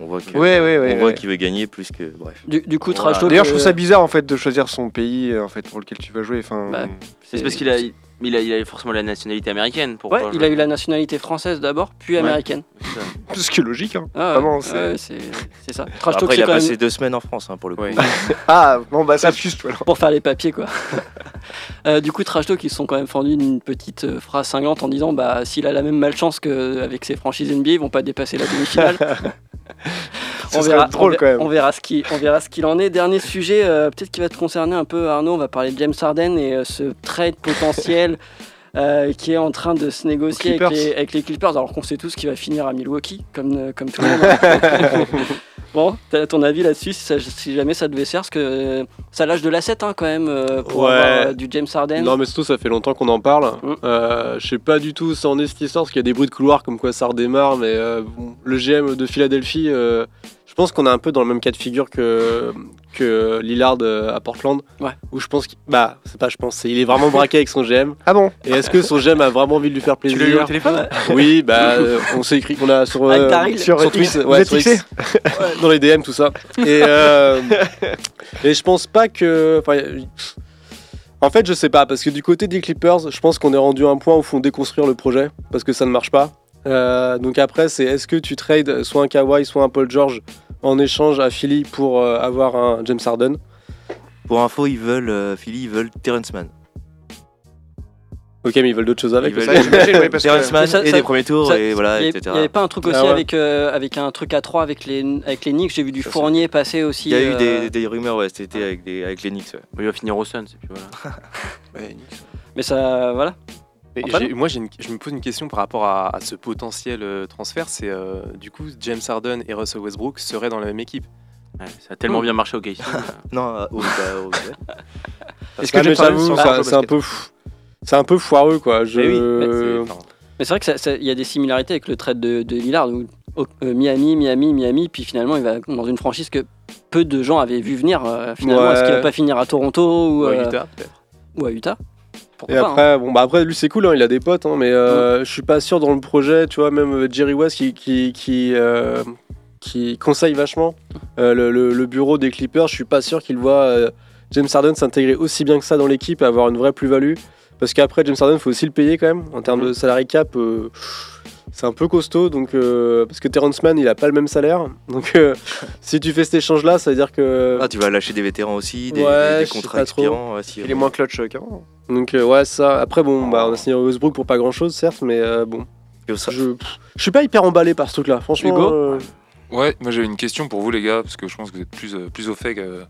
on voit que- Ouais, ouais, ouais. on voit ouais. qu'il veut gagner plus que. Bref. Du, du coup, Voilà. D'ailleurs, je trouve ça bizarre en fait de choisir son pays en fait pour lequel tu vas jouer. Enfin, Bah, C'est parce qu'il a, Mais il a, il a forcément la nationalité américaine. Pour Ouais, il a eu la nationalité française d'abord, puis Ouais. américaine. C'est. Ce qui est logique, hein. Ah, Vraiment, c'est- ouais, c'est c'est ça. Trash talk, Après, c'est il a quand même passé deux semaines en France hein, pour le coup. Ouais. Ah, bon, bah ça juste, voilà. pour faire les papiers quoi. Euh, du coup, Trash Talk, ils se sont quand même fendus d'une petite euh, phrase cinglante en disant bah s'il a la même malchance qu'avec ses franchises NBA, ils vont pas dépasser la demi-finale. Drôle, on, quand même. on verra ce qui, on verra ce qu'il en est. Dernier sujet, euh, peut-être qui va te concerner un peu, Arnaud. On va parler de James Harden et euh, ce trade potentiel euh, qui est en train de se négocier avec les, avec les Clippers, alors qu'on sait tous qu'il va finir à Milwaukee, comme, euh, comme tout le monde. bon, t'as ton avis là-dessus, si, jamais ça devait se faire, parce que euh, ça lâche de l'asset hein, quand même euh, pour Ouais. avoir euh, du James Harden. Non, mais surtout, ça fait longtemps qu'on en parle. Mm. Euh, je sais pas du tout où ça en est cette histoire, parce qu'il y a des bruits de couloir comme quoi ça redémarre, mais euh, bon, le GM de Philadelphie, euh, pense qu'on est un peu dans le même cas de figure que, que Lillard euh, à Portland. Ouais. Où je pense qu'il. Bah, c'est pas je pense, il est vraiment braqué avec son GM. Ah bon? Et est-ce que son GM a vraiment envie de lui faire Tu plaisir l'as eu au téléphone? Oui, bah, euh, on s'est écrit qu'on a sur. Avec euh. Sur sur ouais, X. dans les DM, tout ça. Et, euh, et je pense pas que. En fait, je sais pas, parce que du côté des Clippers, je pense qu'on est rendu à un point où il faut déconstruire le projet, parce que ça ne marche pas. Euh, donc après, c'est est-ce que tu trades soit un Kawhi, soit un Paul George? En échange à Philly pour euh, avoir un James Harden Pour info, ils veulent, euh, Philly, ils veulent Terrence Mann. Ok, mais ils veulent d'autres choses avec. Veulent- oui, parce que- Terrence Mann ça- et ça- des premiers tours, ça- et voilà, Il y, etc. avait pas un truc aussi Ah ouais. avec, euh, avec un truc à 3 avec les, avec les Knicks, j'ai vu du Ça, Fournier passer aussi. Il y a eu euh, des, des rumeurs ouais, cet été avec, des, avec les Knicks. ouais. Il va finir au Suns. Et puis voilà. Mais ça, voilà. Moi, une- je me pose une question par rapport à, à ce potentiel euh, transfert. C'est euh, du coup, James Harden et Russell Westbrook seraient dans la même équipe. Ouais, ça a tellement bien marché au KC. Non, euh, au- bah, au-. Est-ce Ah, que Harden j'avoue, c'est un peu. fou- C'est un peu foireux quoi. Je... Mais oui, mais c'est- vrai que ça- ça- il y a des similarités avec le trade de, de Lillard où oh, euh, Miami, Miami, Miami, puis finalement il va dans une franchise que peu de gens avaient vu venir. euh, finalement, Ouais. est-ce qu'il va pas finir à Toronto ou, ou à euh, Utah, peut-être. ou à Utah? Pourquoi Et pas, hein. après, bon, bah après, lui c'est cool, hein, il a des potes, hein, mais euh, je suis pas sûr dans le projet, tu vois, même euh, Jerry West qui, qui, qui, euh, qui conseille vachement euh, le, le- le bureau des Clippers, je suis pas sûr qu'il voit James Harden s'intégrer aussi bien que ça dans l'équipe et avoir une vraie plus-value. Parce qu'après, James Harden, faut aussi le payer quand même, en termes de salary cap. C'est un peu costaud, donc euh, parce que Terrence Mann, il a pas le même salaire. Donc, euh, si tu fais cet échange-là, ça veut dire que. Ah, tu vas lâcher des vétérans aussi, des, Ouais, des- des je sais contrats expirants. ouais, si, Il est euh, moins clutch qu'avant. Donc, euh, ouais, ça. Après, bon, bah, on a signé Westbrook pour pas grand-chose, certes, mais euh, bon. Je, je suis pas hyper emballé par ce truc-là, franchement. Hugo euh, Ouais, moi j'avais une question pour vous les gars, parce que je pense que vous êtes plus, euh, plus au fait que,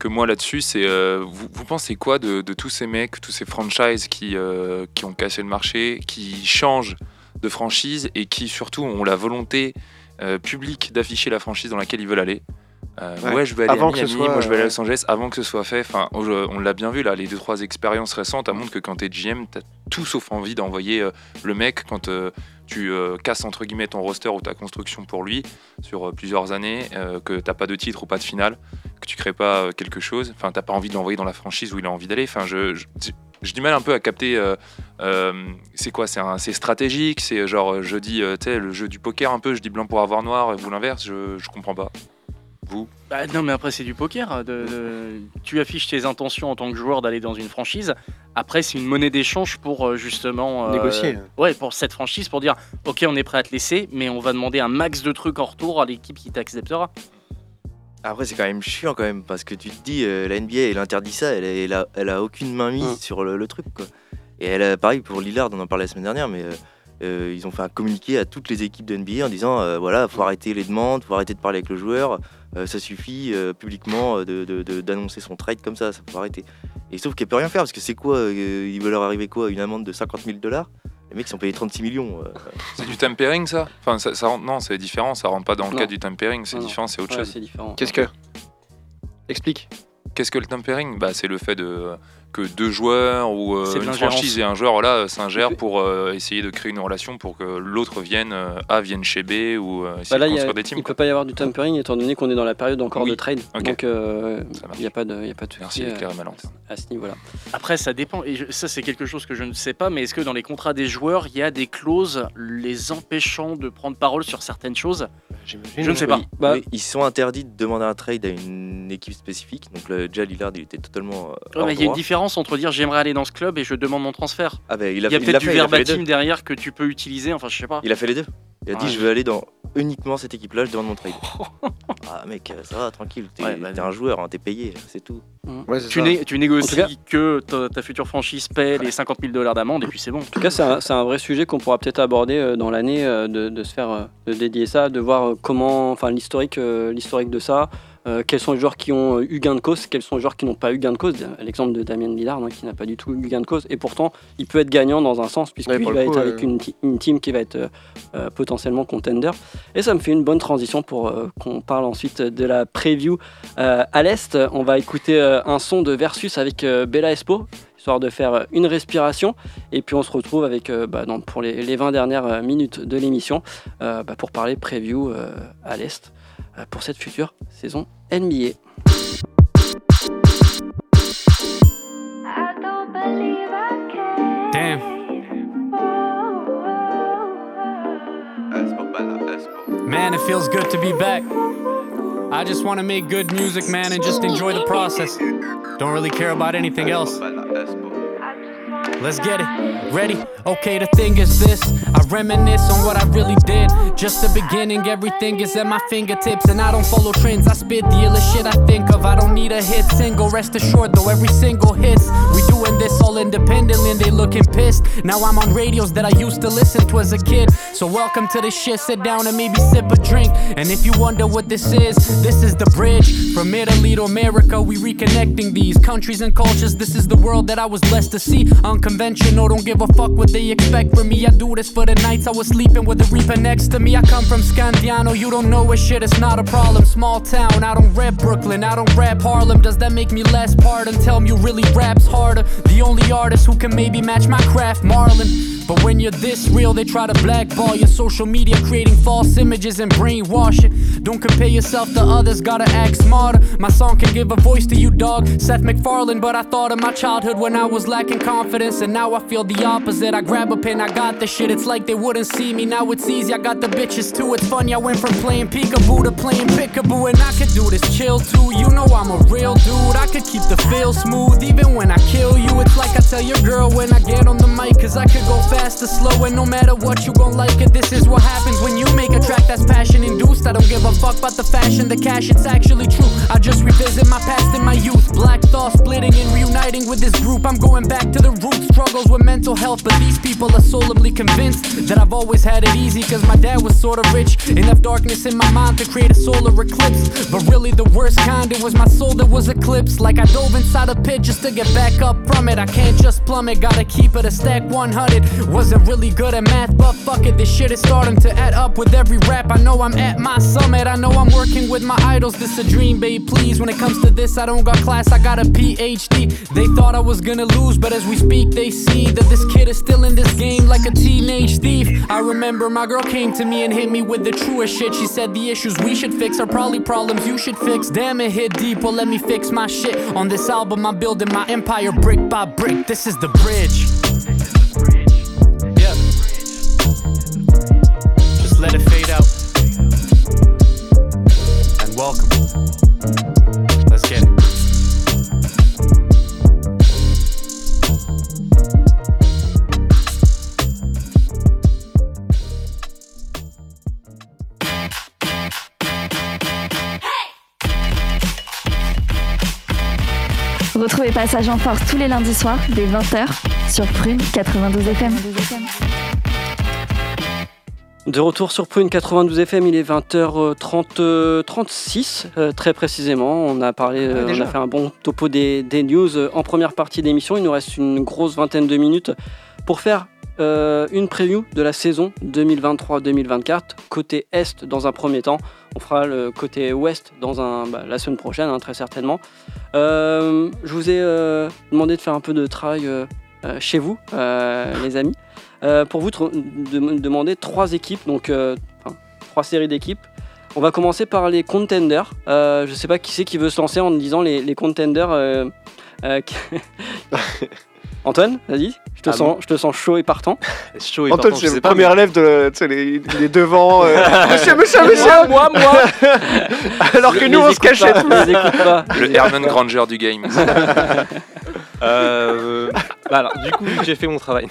que moi là-dessus. C'est euh, vous, vous pensez quoi de, de tous ces mecs, tous ces franchises qui, euh, qui ont cassé le marché, qui changent de franchise et qui surtout ont la volonté euh, publique d'afficher la franchise dans laquelle ils veulent aller Euh, Ouais. ouais. je vais aller Avant à Miami, soit, moi je vais aller à. Los Angeles avant que ce soit fait. Enfin, on, on l'a bien vu là, les deux trois expériences récentes, ça montre que quand t'es GM, t'as tout sauf envie d'envoyer euh, le mec quand euh, tu euh, casses entre guillemets ton roster ou ta construction pour lui sur euh, plusieurs années, euh, que t'as pas de titre ou pas de finale, que tu crées pas euh, quelque chose. Enfin, t'as pas envie de l'envoyer dans la franchise où il a envie d'aller. Enfin, je, je- j'ai du mal un peu à capter. euh, euh, c'est quoi C'est stratégique. C'est genre euh, je dis, euh, tu sais, le jeu du poker un peu. Je dis blanc pour avoir noir, ou l'inverse. Je, je comprends pas. Vous Bah, non, mais après, c'est du poker. de- de- Tu affiches tes intentions en tant que joueur d'aller dans une franchise. Après, c'est une monnaie d'échange pour justement. euh, Négocier. Ouais, pour cette franchise, pour dire Ok, on est prêt à te laisser, mais on va demander un max de trucs en retour à l'équipe qui t'acceptera. Après, c'est quand même chiant quand même, parce que tu te dis, euh, la NBA, elle interdit ça, elle, elle, a, elle a aucune main mise Mm. sur le, le truc. Quoi. Et elle a, pareil pour Lillard, on en parlait la semaine dernière, mais euh, euh, ils ont fait un communiqué à toutes les équipes de NBA en disant, voilà, faut arrêter les demandes, faut arrêter de parler avec le joueur, ça suffit publiquement d'annoncer son trade comme ça, ça faut arrêter. Et sauf qu'elle peut rien faire, parce que c'est quoi Il va leur arriver quoi Une amende de 50 000 dollars? Les mecs ils sont payés 36 millions. euh, C'est du tampering ça? Enfin, ça, ça rentre- non, c'est différent. Ça rentre pas dans le Non. cadre du tampering. C'est différent. C'est autre Ouais, chose. c'est différent. Qu'est-ce que Explique. Qu'est-ce que le tampering bah, C'est le fait de, que deux joueurs ou euh, une franchise et un joueur voilà, s'ingèrent Il fait- pour euh, essayer de créer une relation pour que l'autre vienne, euh, A vienne chez B ou euh, essayer Bah là, de il y a- construire des teams. il quoi. peut pas y avoir du tampering étant donné qu'on est dans la période encore Oui. de trade. Donc euh, il n'y a pas de, il y a pas de Merci souci euh, d'éclairer ma lanterne. à ce niveau-là. Après, ça dépend. Et je- ça, c'est quelque chose que je ne sais pas. Mais est-ce que dans les contrats des joueurs, il y a des clauses les empêchant de prendre parole sur certaines choses? Je ne sais pas. Oui, Bah- oui, ils sont interdits de demander un trade à une équipe spécifique. Donc le déjà Lillard, il était totalement. euh, Ouais, Il y a une droit. Différence entre dire j'aimerais aller dans ce club et je demande mon transfert? Ah bah, il a, Il y a peut-être du fait, verbatim derrière que tu peux utiliser, enfin je sais pas. Il a fait les deux. Il a dit Ouais. je veux aller dans uniquement cette équipe-là, je demande mon trade. ah mec, euh, ça va, tranquille. T'es Ouais, bah, un joueur, hein, t'es payé, c'est tout. Ouais, c'est Tu, ça. né- tu négocies que ta, ta future franchise paie les 50 000 dollars d'amende et puis c'est bon. En tout cas, c'est un, vrai sujet qu'on pourra peut-être aborder euh, dans l'année, euh, de, de se faire de dédier ça, de voir comment, enfin l'historique, l'historique de ça, euh, quels sont les joueurs qui ont eu gain de cause, quels sont les joueurs qui n'ont pas eu gain de cause? L'exemple de Damien Lillard hein, qui n'a pas du tout eu gain de cause, et pourtant il peut être gagnant dans un sens puisqu'il Ouais, va coup, être avec une, team qui va être euh, euh, potentiellement contender. Et ça me fait une bonne transition pour euh, qu'on parle ensuite de la preview à l'est. On va écouter un son de Versus avec Bella Espo histoire de faire une respiration. Et puis on se retrouve avec, bah, pour les, les 20 dernières minutes de l'émission bah, pour parler preview à l'Est pour cette future saison NBA. Damn. Man, it feels good to be back. I just want to make good music, man, and just enjoy the process. Don't really care about anything else. Let's get it. Ready? Okay, the thing is this. I reminisce on what I really did. Just the beginning, everything is at my fingertips. And I don't follow trends, I spit the illest shit I think of. I don't need a hit single, rest assured though, every single hits. We doing this all independently, and they looking pissed. Now I'm on radios that I used to listen to as a kid. So welcome to the shit, sit down and maybe sip a drink. And if you wonder what this is, this is the bridge. From Italy to America, we reconnecting these countries and cultures. This is the world that I was blessed to see. Unconventional, don't give a fuck what they expect from me. I do this for the nights I was sleeping with the reaper next to me. I come from Scandiano, you don't know a shit, it's not a problem. Small town, I don't rap Brooklyn, I don't rap Harlem. Does that make me less pardon? Tell me who really raps harder. The only artist who can maybe match my craft, Marlon. But when you're this real, they try to blackball your social media, creating false images and brainwashing. Don't compare yourself to others, gotta act smarter. My song can give a voice to you, dog. Seth MacFarlane, but I thought of my childhood when I was lacking confidence, and now I feel the opposite. I grab a pen, I got the shit. It's like they wouldn't see me. Now it's easy, I got the bitches too. It's funny, I went from playing peekaboo to playing pickaboo, and I could do this chill too. You know I'm a real dude. I could keep the feel smooth, even when I kill you. It's like I tell your girl when I get on the mic, cause I could go fast or slow, and no matter what, you gon' like it. This is what happens when you make a track that's passion induced. I don't give a fuck about the fashion, the cash, it's actually true. I just revisit my past and my youth. Black thoughts splitting and reuniting with this group. I'm going back to the roots, struggles with mental health, but these people are solemnly convinced that I've always had it easy, cause my dad was sorta rich. Enough darkness in my mind to create a solar eclipse. But really, the worst kind, it was my soul that was eclipsed. Like I dove inside a pit just to get back up from it. I can't just plummet, gotta keep it a stack 100. Wasn't really good at math, but fuck it, this shit is starting to add up with every rap. I know I'm at my summit, I know I'm working with my idols. This a dream, babe, please. When it comes to this, I don't got class, I got a PhD. They thought I was gonna lose, but as we speak, they see that this kid is still in this game like a teenage thief. I remember my girl came to me and hit me with the truest shit. She said the issues we should fix are probably problems you should fix. Damn, it hit deep. Well, let me fix my shit. On this album, I'm building my empire brick by brick. This is the bridge. Let it fade out. And welcome. Let's get. Retrouvez Passage en Force tous les lundis soirs dès 20h sur Prune 92 FM. De retour sur Prune 92 FM, il est 20h30, 36 euh, très précisément. On a parlé, euh, on déjà. a fait un bon topo des, des news euh, en première partie d'émission. Il nous reste une grosse vingtaine de minutes pour faire euh, une preview de la saison 2023-2024 côté est dans un premier temps. On fera le côté ouest dans un, bah, la semaine prochaine hein, très certainement. Euh, je vous ai euh, demandé de faire un peu de travail euh, euh, chez vous, euh, les amis. Euh, pour vous de- demander trois équipes, donc euh, enfin, trois séries d'équipes. On va commencer par les contenders. Euh, je sais pas qui c'est qui veut se lancer en disant les, les contenders. euh, euh, Antoine, vas-y. Je te, Ah sens, je te sens chaud et partant. Chaud et Antoine, c'est le premier élève de, tu sais, les, les devants. euh, monsieur, monsieur, monsieur moi, moi Alors que Je nous, on se cachait pas, tous. Le Herman Granger du game. Euh, bah alors, du coup, vu que j'ai fait mon travail.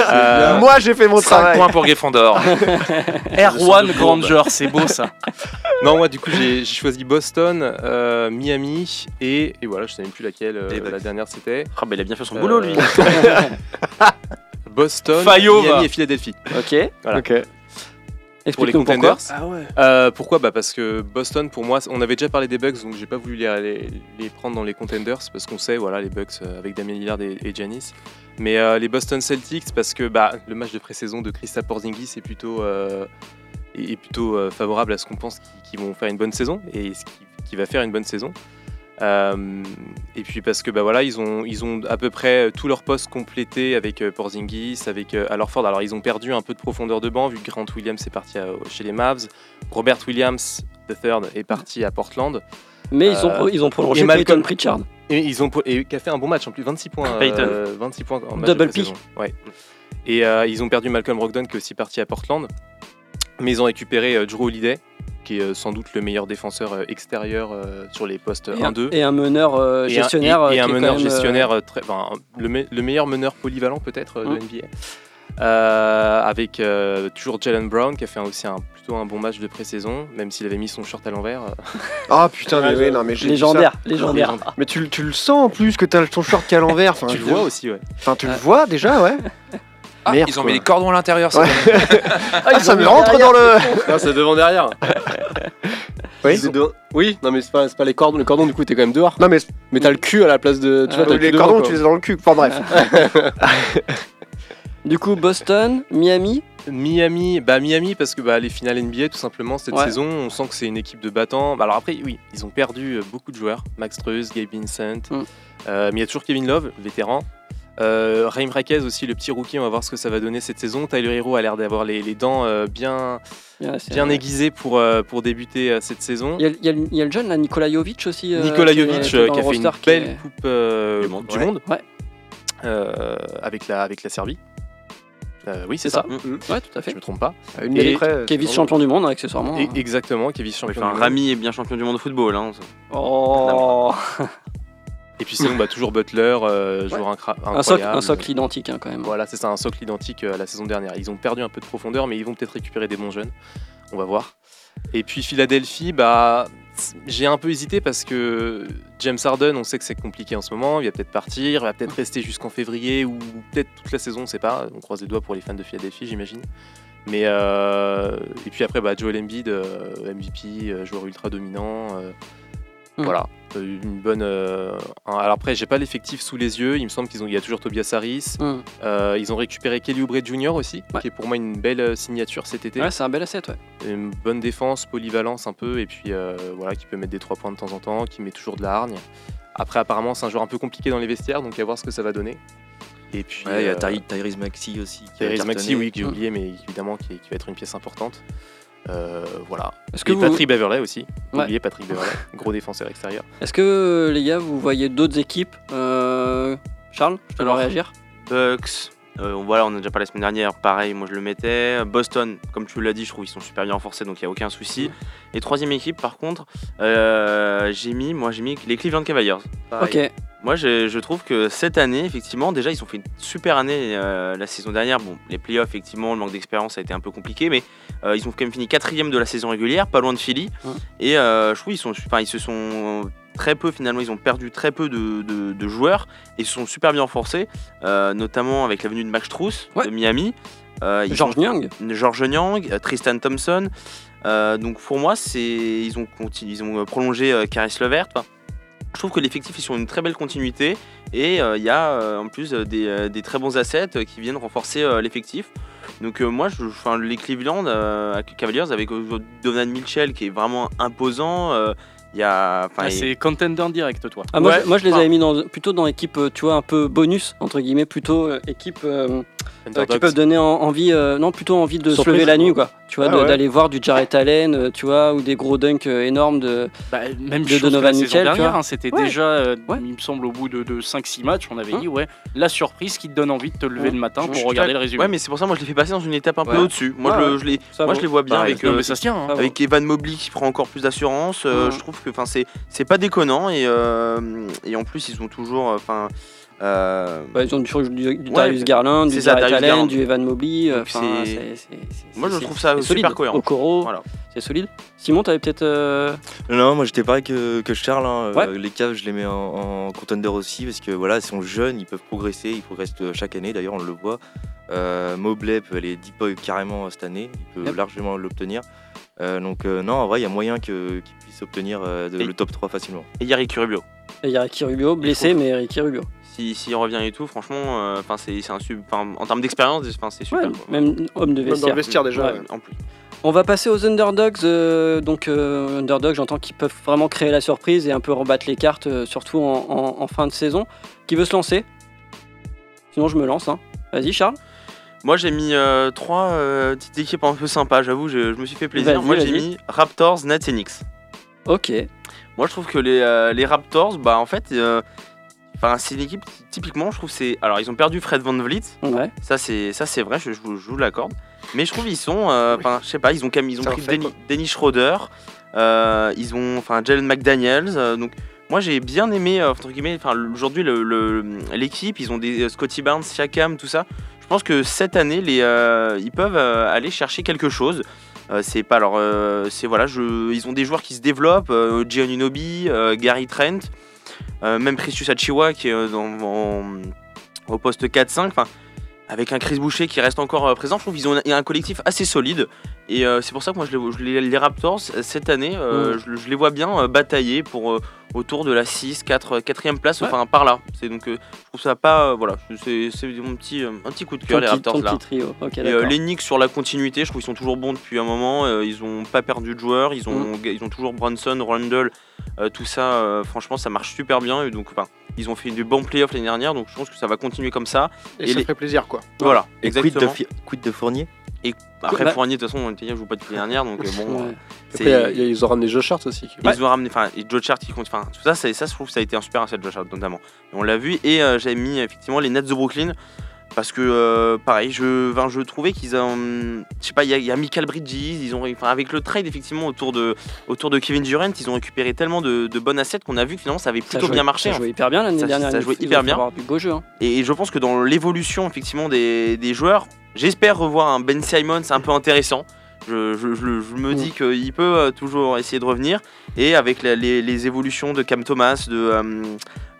Euh, Moi, j'ai fait mon 5 travail. points pour Gryffondor. Erwan Granger, c'est beau ça. Non, moi, du coup, j'ai j'ai choisi Boston, euh, Miami et, et voilà, je sais même plus laquelle. euh, la dernière, c'était Ah bah il a bien fait son Euh, boulot lui. Boston, Fayot, va. Miami et Philadelphie. Ok. Voilà. Ok. Pour les pourquoi. contenders. Ah ouais. Euh, pourquoi? Bah Parce que Boston, pour moi, on avait déjà parlé des Bucks, donc j'ai pas voulu les, les- les prendre dans les contenders, parce qu'on sait, voilà, les Bucks euh, avec Damien Lillard et, et Giannis. Mais euh, les Boston Celtics, parce que bah, le match de pré-saison de Kristaps Porzingis est plutôt, euh, est, plutôt euh, favorable à ce qu'on pense qu'ils vont faire une bonne saison, et ce qui, qui va faire une bonne saison. Euh, et puis parce que bah voilà ils ont ils ont à peu près tous leurs postes complétés avec euh, Porzingis avec euh, Al Horford alors ils ont perdu un peu de profondeur de banc vu que Grant Williams est parti à- chez les Mavs. Robert Williams the third est parti à Portland. Mais ils ont, Euh, ils ont prolongé et Malcolm- Pritchard. et ils ont et qui a fait un bon match en plus 26 points euh, Peyton. 26 points en match Double P. ouais. Et euh, ils ont perdu Malcolm Brogdon qui est aussi parti à Portland. Mais ils ont récupéré euh, Drew Holiday qui est euh, sans doute le meilleur défenseur euh, extérieur euh, sur les postes Et un, 1-2 et un meneur et un- gestionnaire. et, un meneur gestionnaire euh, le, me- le meilleur meneur polyvalent peut-être de. NBA. Euh, avec euh, toujours Jalen Brown qui a fait aussi un, plutôt un bon match de pré-saison, même s'il avait mis son short à l'envers. Ah putain, mais Ouais, oui, non, mais j'ai Légendaire, ça. légendaire. Mais tu, le- tu le sens en plus que t'as ton short qui est à l'envers. Enfin, tu le vois aussi, ouais. Enfin, tu le vois déjà, ouais. Ah, Merde, ils ont quoi. mis des cordons à l'intérieur. ça. Ouais. Ah, ça me rentre dans le. Non, c'est devant derrière. Oui. Oui, non, mais c'est pas, les cordons. Les cordons, du coup, t'es quand même dehors. Non, mais Mais t'as le cul à la place de. Tu Ah, vois, t'as le les devant, cordons, tu les as dans le cul. Enfin, bref. Du coup, Boston, Miami. Miami, bah Miami parce que bah, les finales NBA tout simplement cette Ouais. saison, on sent que c'est une équipe de battants. Bah, alors après, oui, ils ont perdu euh, beaucoup de joueurs, Max Struz, Gabe Vincent, Mm. Euh, mais il y a toujours Kevin Love, vétéran. Euh, Raheem Raquez aussi, le petit rookie, on va voir ce que ça va donner cette saison. Tyler Hero a l'air d'avoir les, les dents euh, bien, Bien, aiguisées pour, euh, pour débuter euh, cette saison. Il y, a, il y a le- il y a le jeune, là, Nikola Jovic aussi. euh, Nikola Jovic qui euh, a le fait une est- belle coupe euh, Du monde, du ouais. monde Ouais. euh, avec, la, avec la Serbie. Euh, oui, c'est ça. ça. Ouais, tout à fait. Je me trompe pas. Une Et- année près, Qui est vice-champion du monde, hein, accessoirement. Et- exactement, qui est vice-champion. enfin, du monde. Rami est bien champion du monde de football. Hein. Oh Et puis sinon, bah, toujours Butler, euh, joueur incra- un, socle, incroyable. un socle identique, hein, quand même. Voilà, c'est ça, un socle identique euh, à la saison dernière. Ils ont perdu un peu de profondeur, mais ils vont peut-être récupérer des bons jeunes. On va voir. Et puis Philadelphie, bah, j'ai un peu hésité parce que James Harden, on sait que c'est compliqué en ce moment. Il va peut-être partir, il va peut-être rester jusqu'en février ou peut-être toute la saison, on sait pas. On croise les doigts pour les fans de Philadelphie, j'imagine. Mais euh, et puis après, bah, Joel Embiid, euh, MVP, joueur ultra dominant. euh, Mm. Voilà, Euh, une bonne. euh, alors après, j'ai pas l'effectif sous les yeux. Il me semble qu'ils ont, il y a toujours Tobias Harris. Hum. Euh, ils ont récupéré Kelly Oubre Jr. aussi, Ouais. qui est pour moi une belle signature cet été. Ouais, c'est un bel asset, ouais. Une bonne défense, polyvalence un peu, et puis euh, voilà, qui peut mettre des trois points de temps en temps, qui met toujours de la hargne. Après, apparemment, c'est un joueur un peu compliqué dans les vestiaires, donc à voir ce que ça va donner. Et puis. Ouais, il y a Ty- Tyrese Maxi aussi. qui a Tyrese. Maxi, oui, que j'ai Mm. oublié, mais évidemment qui, qui va être une pièce importante. Euh, voilà. Est-ce que, Et vous, Patrick Beverley aussi. Ouais. Oublié Patrick Beverley, gros défenseur extérieur. est-ce que les gars, vous voyez d'autres équipes euh, Charles, je te dois réagir. Bucks. euh, voilà, on a déjà parlé la semaine dernière. Pareil, moi je le mettais. Boston, comme tu l'as dit, je trouve qu'ils sont super bien renforcés, donc il n'y a aucun souci. Et troisième équipe, par contre, euh, j'ai mis, moi j'ai mis les Cleveland Cavaliers. Pareil. Ok. Moi, je, je trouve que cette année, effectivement, déjà, ils ont fait une super année euh, la saison dernière. Bon, les playoffs, effectivement, le manque d'expérience a été un peu compliqué, mais euh, ils ont quand même fini quatrième de la saison régulière, pas loin de Philly. Et euh, je trouve ils sont, enfin, ils se sont très peu finalement, ils ont perdu très peu de, de- de joueurs et ils se sont super bien renforcés, notamment avec la venue de Max Strus Ouais. de Miami. George Niang. ont- George Niang, euh, Tristan Thompson. Donc pour moi, c'est ils ont continu- ils ont prolongé Caris Levert. Enfin, je trouve que l'effectif est sur une très belle continuité et euh, il y a euh, en plus euh, des, très bons assets qui viennent renforcer l'effectif. Donc moi, je, enfin, les Cleveland Cavaliers avec Donovan Mitchell qui est vraiment imposant. Il y a, Ah, il- c'est contender direct, toi. Ah, moi, Ouais, je, moi, je les enfin- avais mis dans, plutôt dans équipe, euh, tu vois, un peu bonus, entre guillemets, plutôt euh, équipe euh, euh, qui peuvent donner en- envie, euh, non, plutôt envie de se Surprise, lever la nuit, quoi. Tu vois, Ah ouais. d'aller voir du Jarrett Allen, euh, tu vois, ou des gros dunks énormes de. Bah, même de Donovan Mitchell, hein, c'était Ouais. déjà, euh, Ouais. il me semble, au bout de, de 5-6 matchs, on avait Hein dit, ouais, la surprise qui te donne envie de te lever Ouais. le matin pour regarder le résumé. Ouais, mais c'est pour ça, moi, je les fais passer dans une étape un peu au-dessus. Moi, je, les, Ça moi, vaut. je les vois bien avec, se tient. hein. Avec Evan Mobley qui prend encore plus d'assurance. Je trouve que, enfin, c'est, c'est pas déconnant et, euh, et en plus, ils ont toujours, enfin. euh, Bah, ils ont du, du, du Ouais, Darius Garland, du Allen, Garland. du Evan Mobley. euh, c'est- c'est- c'est- Moi, je trouve ça c'est super solide. cohérent. Okoro, Voilà. c'est solide. Simon, t'avais peut-être. euh, Non, moi j'étais pareil que, que Charles. hein. Ouais. Euh, les Cavs, je les mets en, en contender aussi parce que voilà, ils sont jeunes, ils peuvent progresser, ils progressent euh, chaque année. D'ailleurs, on le voit. Euh, Mobley peut aller deep boy carrément cette année, il peut Yep. largement l'obtenir. Euh, donc euh, non, en vrai, il y a moyen que- qu'il puisse obtenir euh, de- Et- le top 3 facilement. Et il y a Ricky Rubio. Il y a Ricky Rubio, blessé, mais Ricky Rubio. Si- S'il revient et tout, franchement, euh, enfin, c'est, un sub, en termes d'expérience, c'est super. Ouais, quoi. même homme de Même dans vestiaire. le vestiaire déjà. Ouais. ouais. En plus. On va passer aux underdogs. euh, donc, euh, underdogs, j'entends qu'ils peuvent vraiment créer la surprise et un peu rebattre les cartes, euh, surtout en, en- en fin de saison. Qui veut se lancer? Sinon, je me lance. hein. Vas-y, Charles. Moi, j'ai mis euh, trois euh, petites équipes un peu sympas, j'avoue, je, je me suis fait plaisir. Moi, j'ai mis Raptors, Nets et Knicks. Ok. Moi, je trouve que les, euh, les Raptors, bah, en fait, euh, c'est une équipe, qui, typiquement, je trouve, c'est. Alors, ils ont perdu Fred Van Vliet, Ouais. ça, c'est ça, c'est vrai, je, je vous, je vous l'accorde. Mais je trouve qu'ils sont. euh, Enfin, je sais pas, ils ont, quand même- ils ont Ça pris Denny, Schroeder, euh, ils ont. Enfin, Jalen McDaniels, euh, donc. Moi j'ai bien aimé euh, entre guillemets, enfin aujourd'hui le- le- l'équipe, ils ont des euh, Scotty Barnes, Siakam, tout ça. Je pense que cette année euh, ils peuvent euh, aller chercher quelque chose. Euh, c'est pas alors c'est voilà, ils ont des joueurs qui se développent, euh, Gian Unobi, Gary Trent, même Precious Achiwa qui est au poste 4-5. Enfin, avec un Chris Boucher qui reste encore présent, je trouve qu'ils ont un collectif assez solide. Et euh, c'est pour ça que moi, je les, je les- les Raptors, euh, cette année, euh, Mm. je, je les vois bien euh, batailler pour euh, autour de la 6, 4, 4e place, Ouais. enfin par là. C'est donc, euh, je trouve ça pas. euh, voilà, c'est mon petit, euh, un petit coup de cœur, Ton les Raptors ton là. petit trio. Et euh, les Knicks sur la continuité, je trouve qu'ils sont toujours bons depuis un moment. euh, ils ont pas perdu de joueurs, ils ont, Mm. ils ont toujours Brunson, Randall, euh, tout ça. euh, franchement, ça marche super bien. Et donc, enfin, ils ont fait de bons playoffs l'année dernière, donc je pense que ça va continuer comme ça. Et, Et ça les- ferait plaisir quoi. Voilà, Et quid de, exactement. Fi- quid de Fournier? Et après, Bah- Fournier, de toute façon, on était je joue pas depuis l'année dernière, donc euh, bon. Euh, Après, y a- ils ont ramené Josh Hart aussi. Ils ont ramené, enfin, et Joe Chart qui compte, enfin, tout ça, c'est- ça, je trouve que ça a été un super asset, Joe Chart, notamment. Et on l'a vu, et euh, j'avais mis effectivement les Nets de Brooklyn, parce que, euh, pareil, je, je trouvais qu'ils ont, je sais pas, il y, a- il y a Michael Bridges, ils ont, enfin, avec le trade, effectivement, autour de, autour de Kevin Durant, ils ont récupéré tellement de, de bonnes assets qu'on a vu que finalement, ça avait Ça plutôt jouait- bien marché. Ça en jouait hyper bien l'année dernière. ça jouait hyper bien. avoir beau jeu. hein. Et je pense que dans l'évolution effectivement des, des joueurs, j'espère revoir un Ben Simons un peu intéressant. Je, je- je- je me dis qu'il peut euh, toujours essayer de revenir. Et avec la- les, les évolutions de Cam Thomas, de, euh,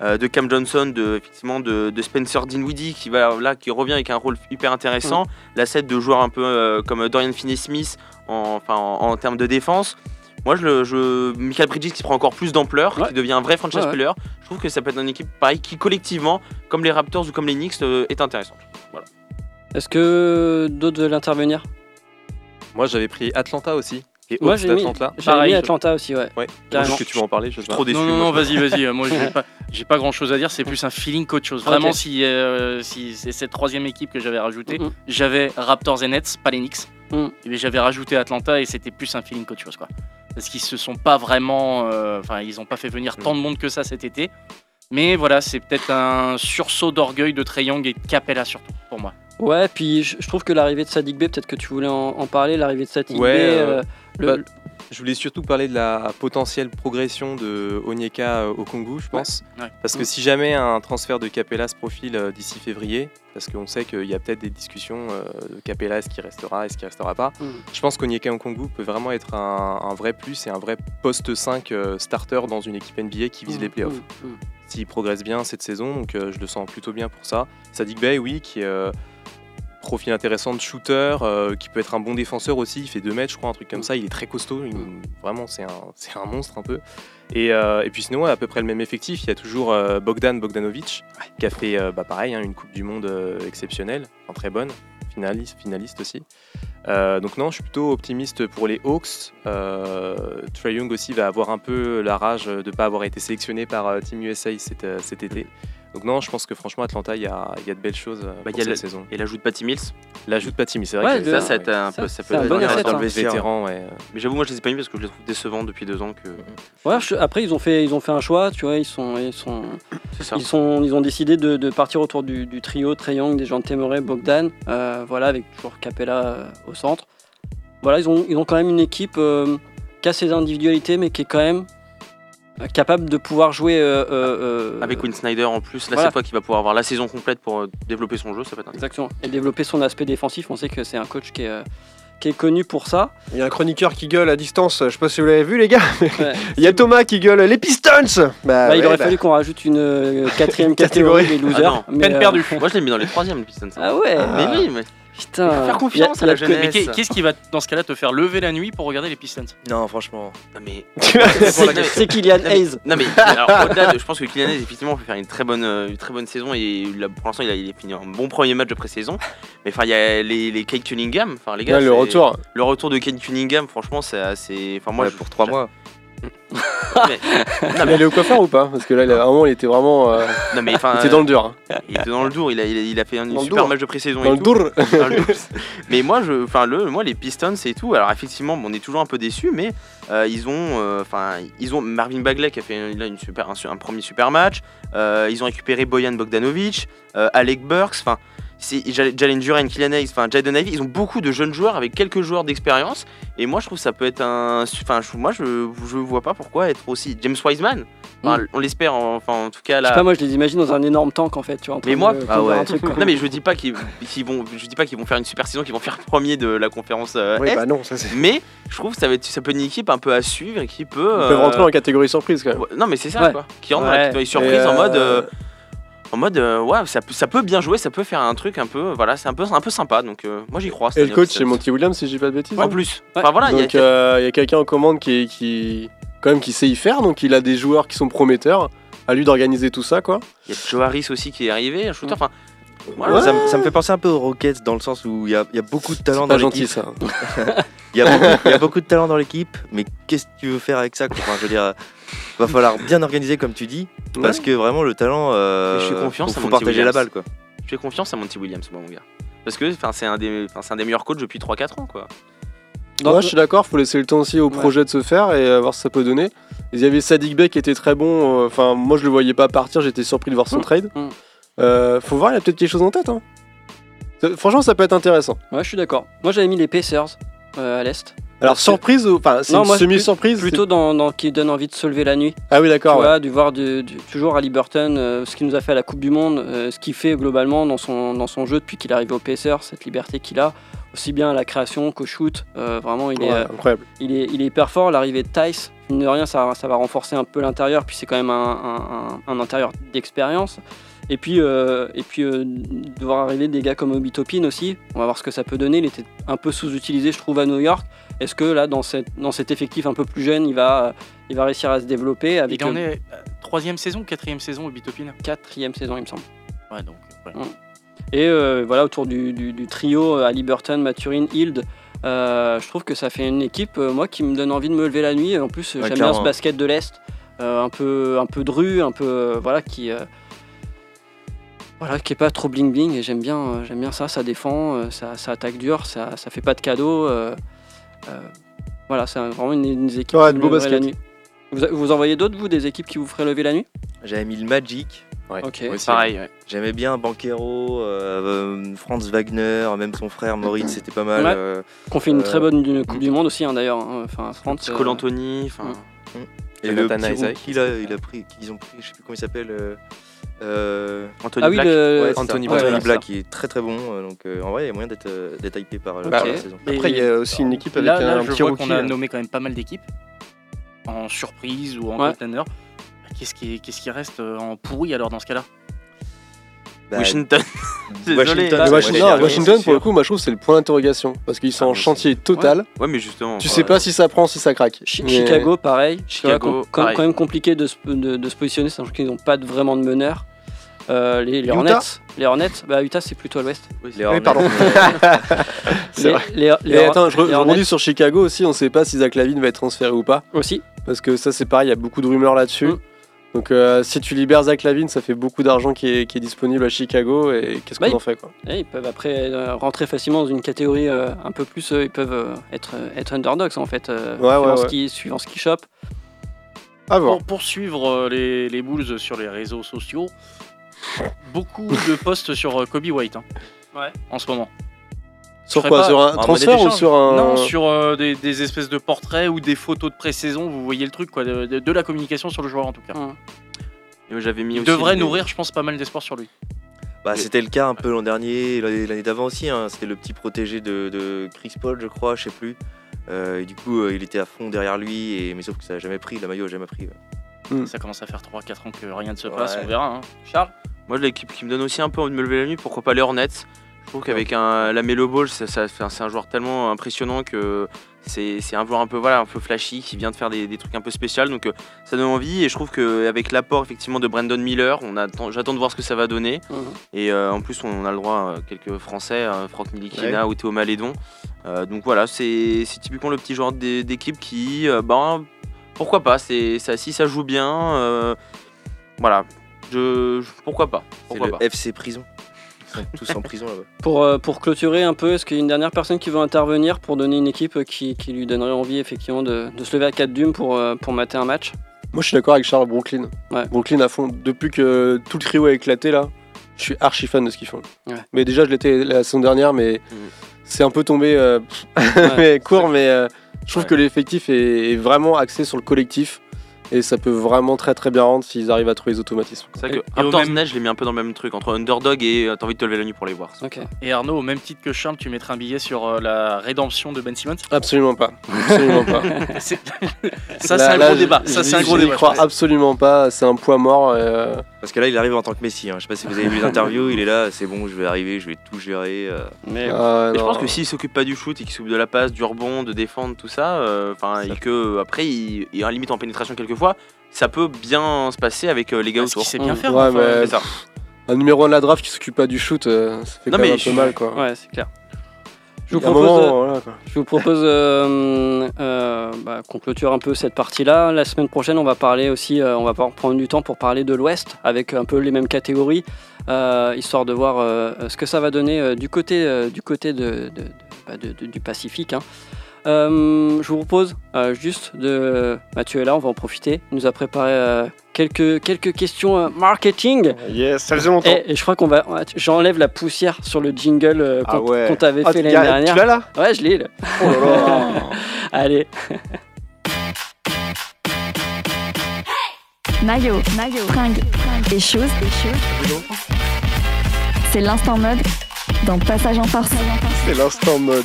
euh, de Cam Johnson, de, effectivement de, de Spencer Dinwiddie qui, va, là, qui revient avec un rôle hyper intéressant. La set de joueurs un peu comme Dorian Finney-Smith en, enfin, en, en termes de défense. Moi, je, Michael Bridges qui prend encore plus d'ampleur, Ouais. qui devient un vrai franchise Ouais, ouais. player. Je trouve que ça peut être une équipe pareil qui collectivement, comme les Raptors ou comme les Knicks, euh, est intéressante. Voilà. Est-ce que d'autres veulent intervenir? Moi, j'avais pris Atlanta aussi. Et Moi, j'ai mis, d'Atlanta. j'avais Pareil, mis Atlanta aussi, ouais. Ouais. Est-ce que tu veux en parler Je sais pas. Trop déçu. Non, non, non, vas-y, vas-y. euh, Moi, j'ai pas, j'ai pas grand chose à dire. C'est plus un feeling qu'autre chose. Vraiment, si, euh, si c'est cette troisième équipe que j'avais rajoutée, j'avais Raptors et Nets, pas les Knicks. Et bien, j'avais rajouté Atlanta et c'était plus un feeling qu'autre chose, quoi. Parce qu'ils se sont pas vraiment, euh, enfin, ils ont pas fait venir tant de monde que ça cet été. Mais voilà, c'est peut-être un sursaut d'orgueil de Trey Young et de Capella surtout pour moi. Ouais, puis je, je trouve que l'arrivée de Sadik B, peut-être que tu voulais en, en parler, l'arrivée de Sadik Ouais, B. euh, euh, le- bah, Je voulais surtout parler de la potentielle progression de Onyeka au Congo, je pense. ouais. Parce que Mm. si jamais un transfert de Capella se profile euh, d'ici février, parce qu'on sait qu'il y a peut-être des discussions euh, de Capella, est-ce qu'il restera, est-ce qu'il restera pas, Mm. je pense qu'Onyeka au Congo peut vraiment être un, un vrai plus et un vrai poste 5 euh, starter dans une équipe NBA qui vise les playoffs. Mm, mm. S'il progresse bien cette saison, donc euh, je le sens plutôt bien pour ça. Sadik Bey, oui, qui est euh, profil intéressant de shooter, euh, qui peut être un bon défenseur aussi. Il fait 2 mètres, je crois, un truc comme ça. Il est très costaud. il- vraiment, c'est un, monstre un peu. Et, euh, et puis sinon, à peu près le même effectif. Il y a toujours euh, Bogdan Bogdanovic, qui a fait, bah, pareil, hein, une Coupe du Monde exceptionnelle, enfin, très bonne, finaliste, finaliste aussi. Donc non, je suis plutôt optimiste pour les Hawks. Trae Young aussi va avoir un peu la rage de ne pas avoir été sélectionné par Team USA cet, cet été. Donc non, je pense que franchement, Atlanta, il y a, il y a de belles choses euh, Bah, pour y a cette le- saison. Et l'ajout de Patty Mills. L'ajout de Patty, mais c'est vrai Ouais, que Ça, ça, peut un ça, peu- ça c'est peut un être bon asset, dans hein. le vétéran, ouais. Mais j'avoue, moi, je les ai pas mis parce que je les trouve décevants depuis deux ans. que Ouais, je- après ils ont fait ils ont fait un choix, tu vois, ils sont ils sont ça. ils sont ils ont décidé de, de partir autour du, du trio Trae Young, des gens de Temeray, Bogdan, euh, voilà avec toujours Capella euh, au centre. Voilà, ils ont ils ont quand même une équipe euh, qui a ses individualités mais qui est quand même capable de pouvoir jouer euh, euh, euh, Avec Win Snyder en plus, là, Voilà. cette fois qu'il va pouvoir avoir la saison complète pour développer son jeu, ça peut être intéressant. exactement et développer son aspect défensif. On sait que c'est un coach qui est qui est connu pour ça. Il y a un chroniqueur qui gueule à distance, je sais pas si vous l'avez vu les gars. Ouais. Il y a Thomas qui gueule les Pistons Bah, Bah, il aurait bah. fallu qu'on rajoute une euh, quatrième Catégorie. Ah losers. non, mais, peine euh, perdue. Moi, je l'ai mis dans les troisièmes, les Pistons. Ah ouais. Mais oui, mais Putain. faire confiance Il y a- à la jeunesse. Mais Mais qu'est- qu'est-ce qui va, dans ce cas-là, te faire lever la nuit pour regarder les Pistons? Non, franchement. Non, mais. C'est c'est Kylian Non, mais- Hayes. Non mais alors, au-delà de, je pense que Kylian Hayes effectivement peut faire une très bonne, euh, une très bonne saison et là, pour l'instant il a, il a fini un bon premier match de pré-saison. Mais enfin il y a les, les Kate Cunningham, enfin les gars. Ouais, le retour. Le retour de Kate Cunningham, franchement c'est assez. Enfin moi Ouais, je- pour 3 j'a- mois. Mais, Il est au coiffeur ou pas Parce que là, il a- à un moment, il était vraiment. euh, non mais enfin. il était dans le dur. hein. il était dans le dur. Il a, il a, il a fait un Dans super match de pré-saison. Dans et le tout. dur. Dans le dur. mais moi je, enfin le, moi les Pistons et tout. Alors effectivement on est toujours un peu déçus, mais euh, ils ont, euh, enfin ils ont Marvin Bagley qui a fait là, une super, un, premier super match. Euh, ils ont récupéré Bojan Bogdanovic, euh, Alec Burks, enfin. Jalen Duren, Kylian Hayes, enfin Jaden Ivey, ils ont beaucoup de jeunes joueurs avec quelques joueurs d'expérience et moi je trouve que ça peut être un, enfin je- moi je je vois pas pourquoi être aussi James Wiseman, Enfin, on l'espère en- enfin en tout cas Je là. sais pas, moi je les imagine dans un énorme tank en fait, tu vois. en train Mais moi, de ah conduire ouais. un truc, quoi. non mais je dis pas qu'ils vont, je dis pas qu'ils vont faire une super saison, qu'ils vont faire premier de la conférence. euh, Oui, Est. bah non, ça c'est. Mais je trouve que ça va être, ça peut être une équipe un peu à suivre et qui peut. Ils peuvent euh, rentrer en catégorie surprise quand même. ouais, non mais c'est ça Ouais. quoi. Qui rentre la catégorie surprise Et, en euh, mode. En mode euh, ouais ça peut, ça peut bien jouer ça peut faire un truc un peu voilà c'est un peu un peu sympa donc euh, moi j'y crois Et le coach, c'est Monty Williams, si je dis pas de bêtises. en hein plus Ouais. enfin voilà il y a- Donc euh, il y a quelqu'un en commande qui, qui quand même qui sait y faire, donc il a des joueurs qui sont prometteurs. À lui d'organiser tout ça, quoi. il y a Joe Harris aussi qui est arrivé un shooter enfin Ouais, Ça, me- ça me fait penser un peu aux Rockets dans le sens où il y a, il y a beaucoup de talent dans l'équipe. ça. Il y, a beaucoup- il y a beaucoup de talent dans l'équipe, mais qu'est-ce que tu veux faire avec ça Enfin, Je veux dire, va falloir bien organiser comme tu dis, parce que vraiment le talent, euh, je fais confiance faut, partager la Williams. balle quoi. je fais confiance à Monty Williams moi, mon gars parce que enfin c'est un des c'est un des meilleurs coachs depuis 3-4 ans quoi je suis d'accord, faut laisser le temps aussi au Ouais. projet de se faire et euh, voir ce que ça peut donner. Il y avait Sadik Bey qui était très bon. euh, Enfin, moi, je le voyais pas partir. J'étais surpris de voir son Mm. trade. Mm. Euh, faut voir, il a peut-être quelque chose en tête. hein. Franchement, ça peut être intéressant. Ouais, je suis d'accord. Moi j'avais mis les Pacers euh, à l'est. Alors, Parce que- surprise ou enfin, c'est une moi, semi-surprise Plutôt dans, dans qui donne envie de se lever la nuit. Ah oui, Tu d'accord. ouais. vois, du voir du, du- toujours à Liberton, euh, ce qu'il nous a fait à la Coupe du Monde, euh, ce qu'il fait globalement dans son, dans son jeu depuis qu'il est arrivé au Pacers, cette liberté qu'il a, aussi bien à la création qu'au shoot. euh, vraiment, il est, Ouais, incroyable. il est, il est hyper fort. L'arrivée de Tice, mine de rien, ça, ça va renforcer un peu l'intérieur, puis c'est quand même un, un- un- un intérieur d'expérience. Et puis, euh, et puis euh, de voir arriver des gars comme Obi Toppin aussi, on va voir ce que ça peut donner. Il était un peu sous-utilisé, je trouve, à New York. Est-ce que là, dans, cette, dans cet effectif un peu plus jeune, il va, il va réussir à se développer avec Il en euh, est troisième saison, quatrième saison au Bitopin quatrième saison, il me semble. Ouais, donc. ouais. Et euh, voilà, autour du, du- du trio à Liberton, Maturine, Hild, euh, je trouve que ça fait une équipe, euh, moi, qui me donne envie de me lever la nuit. En plus, Ouais, j'aime bien ce basket de l'Est, euh, un, peu, un peu dru, un peu. euh, voilà, qui. Voilà, qui est pas trop bling bling et j'aime bien, euh, j'aime bien ça, ça défend, euh, ça, ça attaque dur, ça, ça fait pas de cadeaux. euh, euh, voilà, c'est vraiment une, une équipe Ouais, qui de beau lèverait la basket. nuit. Vous, vous en voyez d'autres, vous, des équipes qui vous feraient lever la nuit? J'avais mis le Magic. Ouais, Ok. moi aussi. pareil ouais. J'aimais bien Banquero, euh, Franz Wagner, même son frère Moritz, c'était pas mal. Ouais. euh, Qu'on fait une Euh, très bonne Coupe du Monde aussi, hein, d'ailleurs. hein. Enfin, France. Cole Anthony enfin Mm. et le petit Isaac. il a pris, qu'ils ont pris, je sais plus comment il s'appelle. Euh, Anthony Ah oui, Black le... ouais. Anthony Anthony Black. Qui est très très bon. euh, donc euh, en vrai, il y a moyen d'être euh, hypé par, euh, Ok. par la saison. Après, il y a aussi une équipe avec Là, un, là, un je petit vois rookie. qu'on a nommé quand même pas mal d'équipes en surprise ou en Ouais. contender. Qu'est-ce qui, reste en pourri alors dans ce cas-là? Bah, Washington Bah, Washington, pour le coup, moi je trouve que c'est le point d'interrogation. Parce qu'ils sont Ah, en chantier total. ouais mais justement Tu sais pas si ça prend, si ça craque. Mais- Chicago, pareil. Chicago, quand- pareil. quand même compliqué de se, de, de se positionner, sachant qu'ils n'ont pas de- vraiment de meneur. Euh, les, les Utah Hornets, les Hornets, bah Utah c'est plutôt à l'ouest. Oui, Les Hornets, pardon. Les, les, les attends, je, rebondis sur Chicago aussi. On sait pas si Zach Lavine va être transféré ou pas. aussi. Parce que ça, c'est pareil, il y a beaucoup de rumeurs là-dessus. Mm. Donc euh, si tu libères Zach Lavine, ça fait beaucoup d'argent qui est, qui est disponible à Chicago et qu'est-ce qu'on Bah, en fait quoi? Et ils peuvent après euh, rentrer facilement dans une catégorie euh, un peu plus. euh, ils peuvent euh, être, être underdogs en fait, euh, Ouais, suivant, ouais, Ce ouais. qui, suivant ce. Pour poursuivre les, les Bulls sur les réseaux sociaux, beaucoup de posts sur euh, Kobe White hein, Ouais. en ce moment. Sur quoi pas- Sur un transfert ou sur un Non, sur euh, des, des espèces de portraits ou des photos de pré-saison, vous voyez le truc, quoi, de, de- de la communication sur le joueur en tout cas. Hum. Et moi, J'avais mis Il aussi devrait des- nourrir, je pense, pas mal d'espoir sur lui. Bah, c'était le cas un peu l'an dernier, l'année d'avant aussi. hein. C'était le petit protégé de, de Chris Paul, je crois, je sais plus. Euh, et du coup, euh, il était à fond derrière lui, et... mais sauf que ça n'a jamais pris. La maillot a jamais pris. ouais. Ça commence à faire 3-4 ans que rien ne se passe, Ouais. on verra. hein. Charles Moi, l'équipe qui me donne aussi un peu envie de me lever la nuit, pourquoi pas les Hornets Je trouve qu'avec un, la Melo Ball, ça- ça- enfin, c'est un joueur tellement impressionnant que c'est c'est un joueur un peu, voilà, un peu flashy qui vient de faire des, des trucs un peu spéciaux. Donc euh, ça donne envie et je trouve qu'avec l'apport effectivement de Brandon Miller, on attend- j'attends de voir ce que ça va donner. Mhm. Et euh, en plus, on a le droit à quelques Français, euh, Franck Milikina ou Théo Malédon. Euh, donc voilà, c'est c'est typiquement le petit joueur d'é- d'équipe qui, euh, ben, pourquoi pas, c'est ça, si ça joue bien, euh, voilà, je, je- pourquoi pas, C'est pourquoi le pas. FC Prison. Ils sont tous en prison là-bas. Pour, euh, pour clôturer un peu, est-ce qu'il y a une dernière personne qui veut intervenir pour donner une équipe qui, qui lui donnerait envie effectivement de, de se lever à 4 dumes pour, euh, pour mater un match? Moi je suis d'accord avec Charles Brooklyn. Ouais. Brooklyn à fond. Depuis que tout le trio a éclaté là, je suis archi fan de ce qu'ils font. Ouais. Mais déjà je l'étais la saison dernière, mais Mhm. c'est un peu tombé euh, mais court, mais euh, je trouve que l'effectif est, est vraiment axé sur le collectif. Et ça peut vraiment très très bien rendre s'ils arrivent à trouver les automatismes. C'est vrai que Raptors même- Net, je l'ai mis un peu dans le même truc, entre underdog et euh, t'as envie de te lever la nuit pour les voir. Et Arnaud, au même titre que Charles, tu mettrais un billet sur euh, la rédemption de Ben Simmons? Absolument pas. Absolument pas. Ça, c'est un là, gros débat. Ça, c'est un je- gros débat. crois je pense. absolument pas. C'est un poids mort. euh, Parce que là, il arrive en tant que Messi. hein. Je sais pas si vous avez vu les interviews. il est là, c'est bon, je vais arriver, je vais tout gérer. euh. Mais ah, Mais je pense que s'il s'occupe pas du shoot et qu'il s'occupe de la passe, du rebond, de défendre, tout ça, euh, enfin, et que après il, il est en limite en pénétration ça peut bien se passer avec euh, les gars qu'il autour. sait bien Mm. faire. Ouais, enfin, mais- C'est ça. un numéro 1 de la draft qui s'occupe pas du shoot, euh, ça fait Non, quand même mais un je- peu mal quoi. ouais, c'est clair. Je vous propose, moment, euh, voilà, quoi. je vous propose euh, euh, bah, qu'on clôture un peu cette partie-là. La semaine prochaine, on va parler aussi, euh, on va pouvoir prendre du temps pour parler de l'Ouest avec un peu les mêmes catégories, euh, histoire de voir euh, ce que ça va donner euh, du côté, euh, du, côté de, de- de- bah, de- de- du Pacifique. hein. Euh, je vous propose euh, juste de. Mathieu est là, on va en profiter. Il nous a préparé euh, quelques, quelques questions euh, marketing. Yes, ça faisait longtemps. Et, et je crois qu'on va. J'enlève la poussière sur le jingle euh, qu'on Ah ouais. qu'on t'avait Ah, fait l'année dernière. Tu l'as là? Ouais, je l'ai. là. Oh là là. Allez. Maillot, maillot, fringues, et choses, C'est l'instant mode dans Passage en Force. C'est l'instant mode.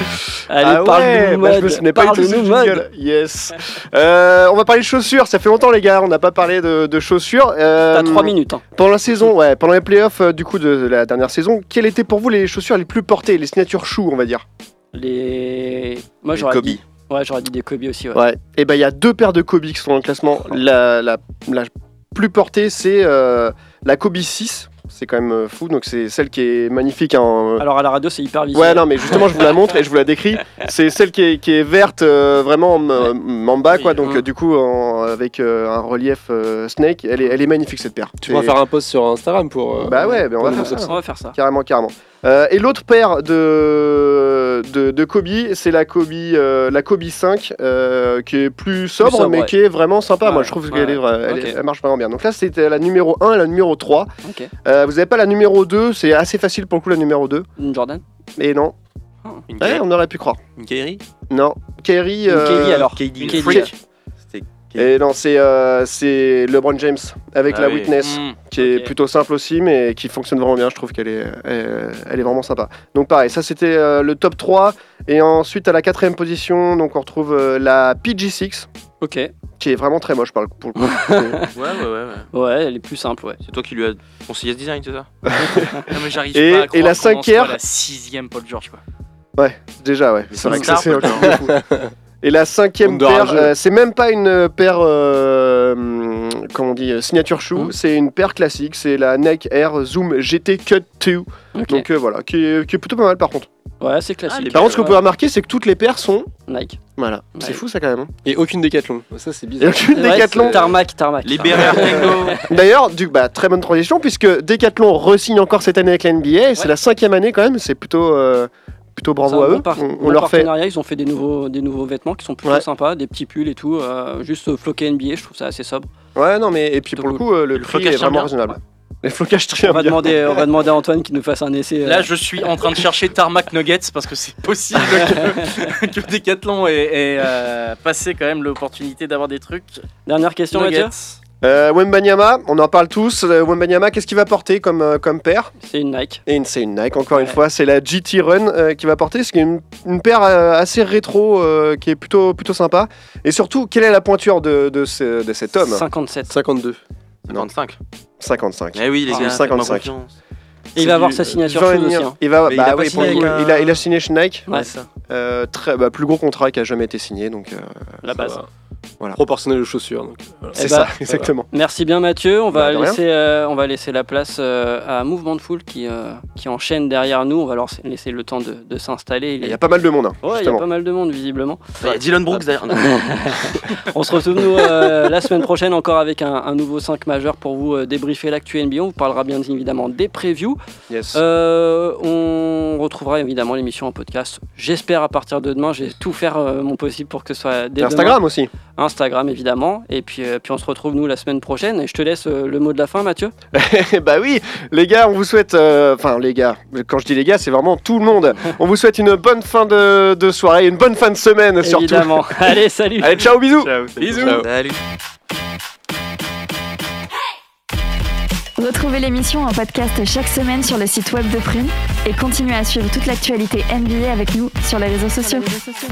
Allez, ah ouais, bah, je me souvenais pas du tout mode. Yes. Euh, on va parler de chaussures. Ça fait longtemps les gars, on n'a pas parlé de, de chaussures. Euh, T'as 3 minutes. hein. Pendant la saison, ouais, pendant les playoffs euh, du coup de la dernière saison, quelles étaient pour vous les chaussures les plus portées, les signature shoes, on va dire? Les. Moi, Les j'aurais dit. Ouais, j'aurais dit des Kobe aussi. Ouais. Ouais. Et ben il y a deux paires de Kobe qui sont dans le classement. La, la, la plus portée, c'est euh, la Kobe 6. C'est quand même euh, fou, donc c'est celle qui est magnifique. hein. Alors à la radio, c'est hyper visuel. Ouais, non, mais justement, je vous la montre et je vous la décris. C'est celle qui est, qui est verte, euh, vraiment en, en bas, quoi. Donc, euh, du coup, en- avec euh, un relief euh, Snake, elle est, elle est magnifique cette paire. Tu pourras faire un post sur Instagram pour. euh, Bah ouais, on va faire ça. On va faire ça. Carrément, carrément. Euh, et l'autre paire de, de, de Kobe, c'est la Kobe, euh, la Kobe 5, euh, qui est plus sobre, sobre, mais ouais. qui est vraiment sympa. Ouais, Moi, je trouve ouais, qu'elle est elle, est- ok. elle marche vraiment bien. Donc là, c'était la numéro 1 et la numéro 3. Ok. Euh, vous n'avez pas la numéro 2, c'est assez facile pour le coup, la numéro 2. Une Jordan Mais non, Une Ouais, on aurait pu croire. Une Kairi Non, Kyrie. Une euh, Kelly alors. KD. Et non, c'est euh, c'est LeBron James avec Ah la oui. Witness. Mm. qui est plutôt simple aussi, mais qui fonctionne vraiment bien. Je trouve qu'elle est, elle, elle est vraiment sympa. Donc pareil, ça c'était euh, le top 3. Et ensuite à la quatrième position, donc on retrouve euh, la PG6, Ok. qui est vraiment très moche pour le coup. Ouais, ouais, ouais. ouais. Ouais, elle est plus simple, ouais. C'est toi qui lui as conseillé ce design, c'est ça Non, mais j'arrive Et- pas à et croire la qu'on en soit cinquième- La sixième Paul George, quoi. Déjà, ouais. C'est vrai c'est que c'est Et la cinquième paire, euh, c'est même pas une paire, euh, hum, comment on dit, euh, signature shoe, Mhm. c'est une paire classique, c'est la Nike Air Zoom GT Cut 2. Ok. Donc euh, voilà, qui est, qui est plutôt pas mal par contre. Ouais, c'est classique. Par contre, ce que vous pouvez remarquer, c'est que toutes les paires sont. Nike. Voilà, c'est fou ça quand même. hein. Et aucune décathlon. Ça, c'est Et bizarre. aucune Décathlon. Tarmac, tarmac. Libéré Artengo. D'ailleurs, du, bah, très bonne transition puisque Decathlon re-signe encore cette année avec la NBA. C'est la cinquième année quand même. C'est plutôt, euh, plutôt bravo un à bon eux. par- on, bon leur fait. ils ont fait des nouveaux, des nouveaux vêtements qui sont plutôt Ouais. sympas, des petits pulls et tout, euh, juste floqué NBA, je trouve ça assez sobre. Ouais, non, mais et puis pour le coup, euh, le, Le prix est vraiment bien. raisonnable. Les flocages On très va, bien. demander, on va demander à Antoine qu'il nous fasse un essai. euh, Là, je suis en train de chercher Tarmac Nuggets parce que c'est possible que, que Decathlon ait, ait, euh, passé quand même l'opportunité d'avoir des trucs. Dernière question, Mathieu Nuggets. Euh, Wembanyama, on en parle tous. Euh, Wembanyama, qu'est-ce qu'il va porter comme, euh, comme paire C'est une Nike. Et une- c'est une Nike, encore une fois. C'est la GT Run euh, qui va porter. C'est une, une paire euh, assez rétro euh, qui est plutôt, plutôt sympa. Et surtout, quelle est la pointure de, de, ce- de cet homme 57. 52. 55. 55. Eh oui, les Ah, gars, 55. faites-moi confiance. Et il va avoir sa signature venir- aussi. hein. Il va, il bah a pas oui, pour signé le coup, avec un- il, a, il a signé chez Nike. Ouais. ça. Euh, très, bah, plus gros contrat qui a jamais été signé. Donc, euh, La base. Proportionnel aux chaussures. Donc, voilà. c'est Eh ça, bah, exactement. Merci bien Mathieu. On va, Bah, laisser, euh, on va laisser la place euh, à Mouvement de Foule qui, euh, qui enchaîne derrière nous. On va leur laisser le temps de, de s'installer. Il y a pas mal de monde. hein, Ouais, il y a pas mal de monde visiblement. Il y a Dylan Brooks derrière. On se retrouve nous euh, la semaine prochaine encore avec un, un nouveau 5 majeur pour vous euh, débriefer l'actu NBA. On vous parlera bien évidemment des previews. Yes. Euh, on retrouvera évidemment l'émission en podcast. J'espère à partir de demain. Je vais tout faire euh, mon possible pour que ce soit dès Instagram aussi. Instagram évidemment. Et puis, euh, puis on se retrouve nous la semaine prochaine. Et je te laisse euh, le mot de la fin, Mathieu. bah oui, les gars, on vous souhaite. euh, Enfin, les gars, quand je dis les gars, c'est vraiment tout le monde. On vous souhaite une bonne fin de, de soirée, une bonne fin de semaine surtout. Évidemment. Allez, salut. Allez, ciao, bisous. Bisous. Salut. Retrouvez l'émission en podcast chaque semaine sur le site web de Prune et continuez à suivre toute l'actualité NBA avec nous sur les réseaux sociaux. Sur les réseaux sociaux.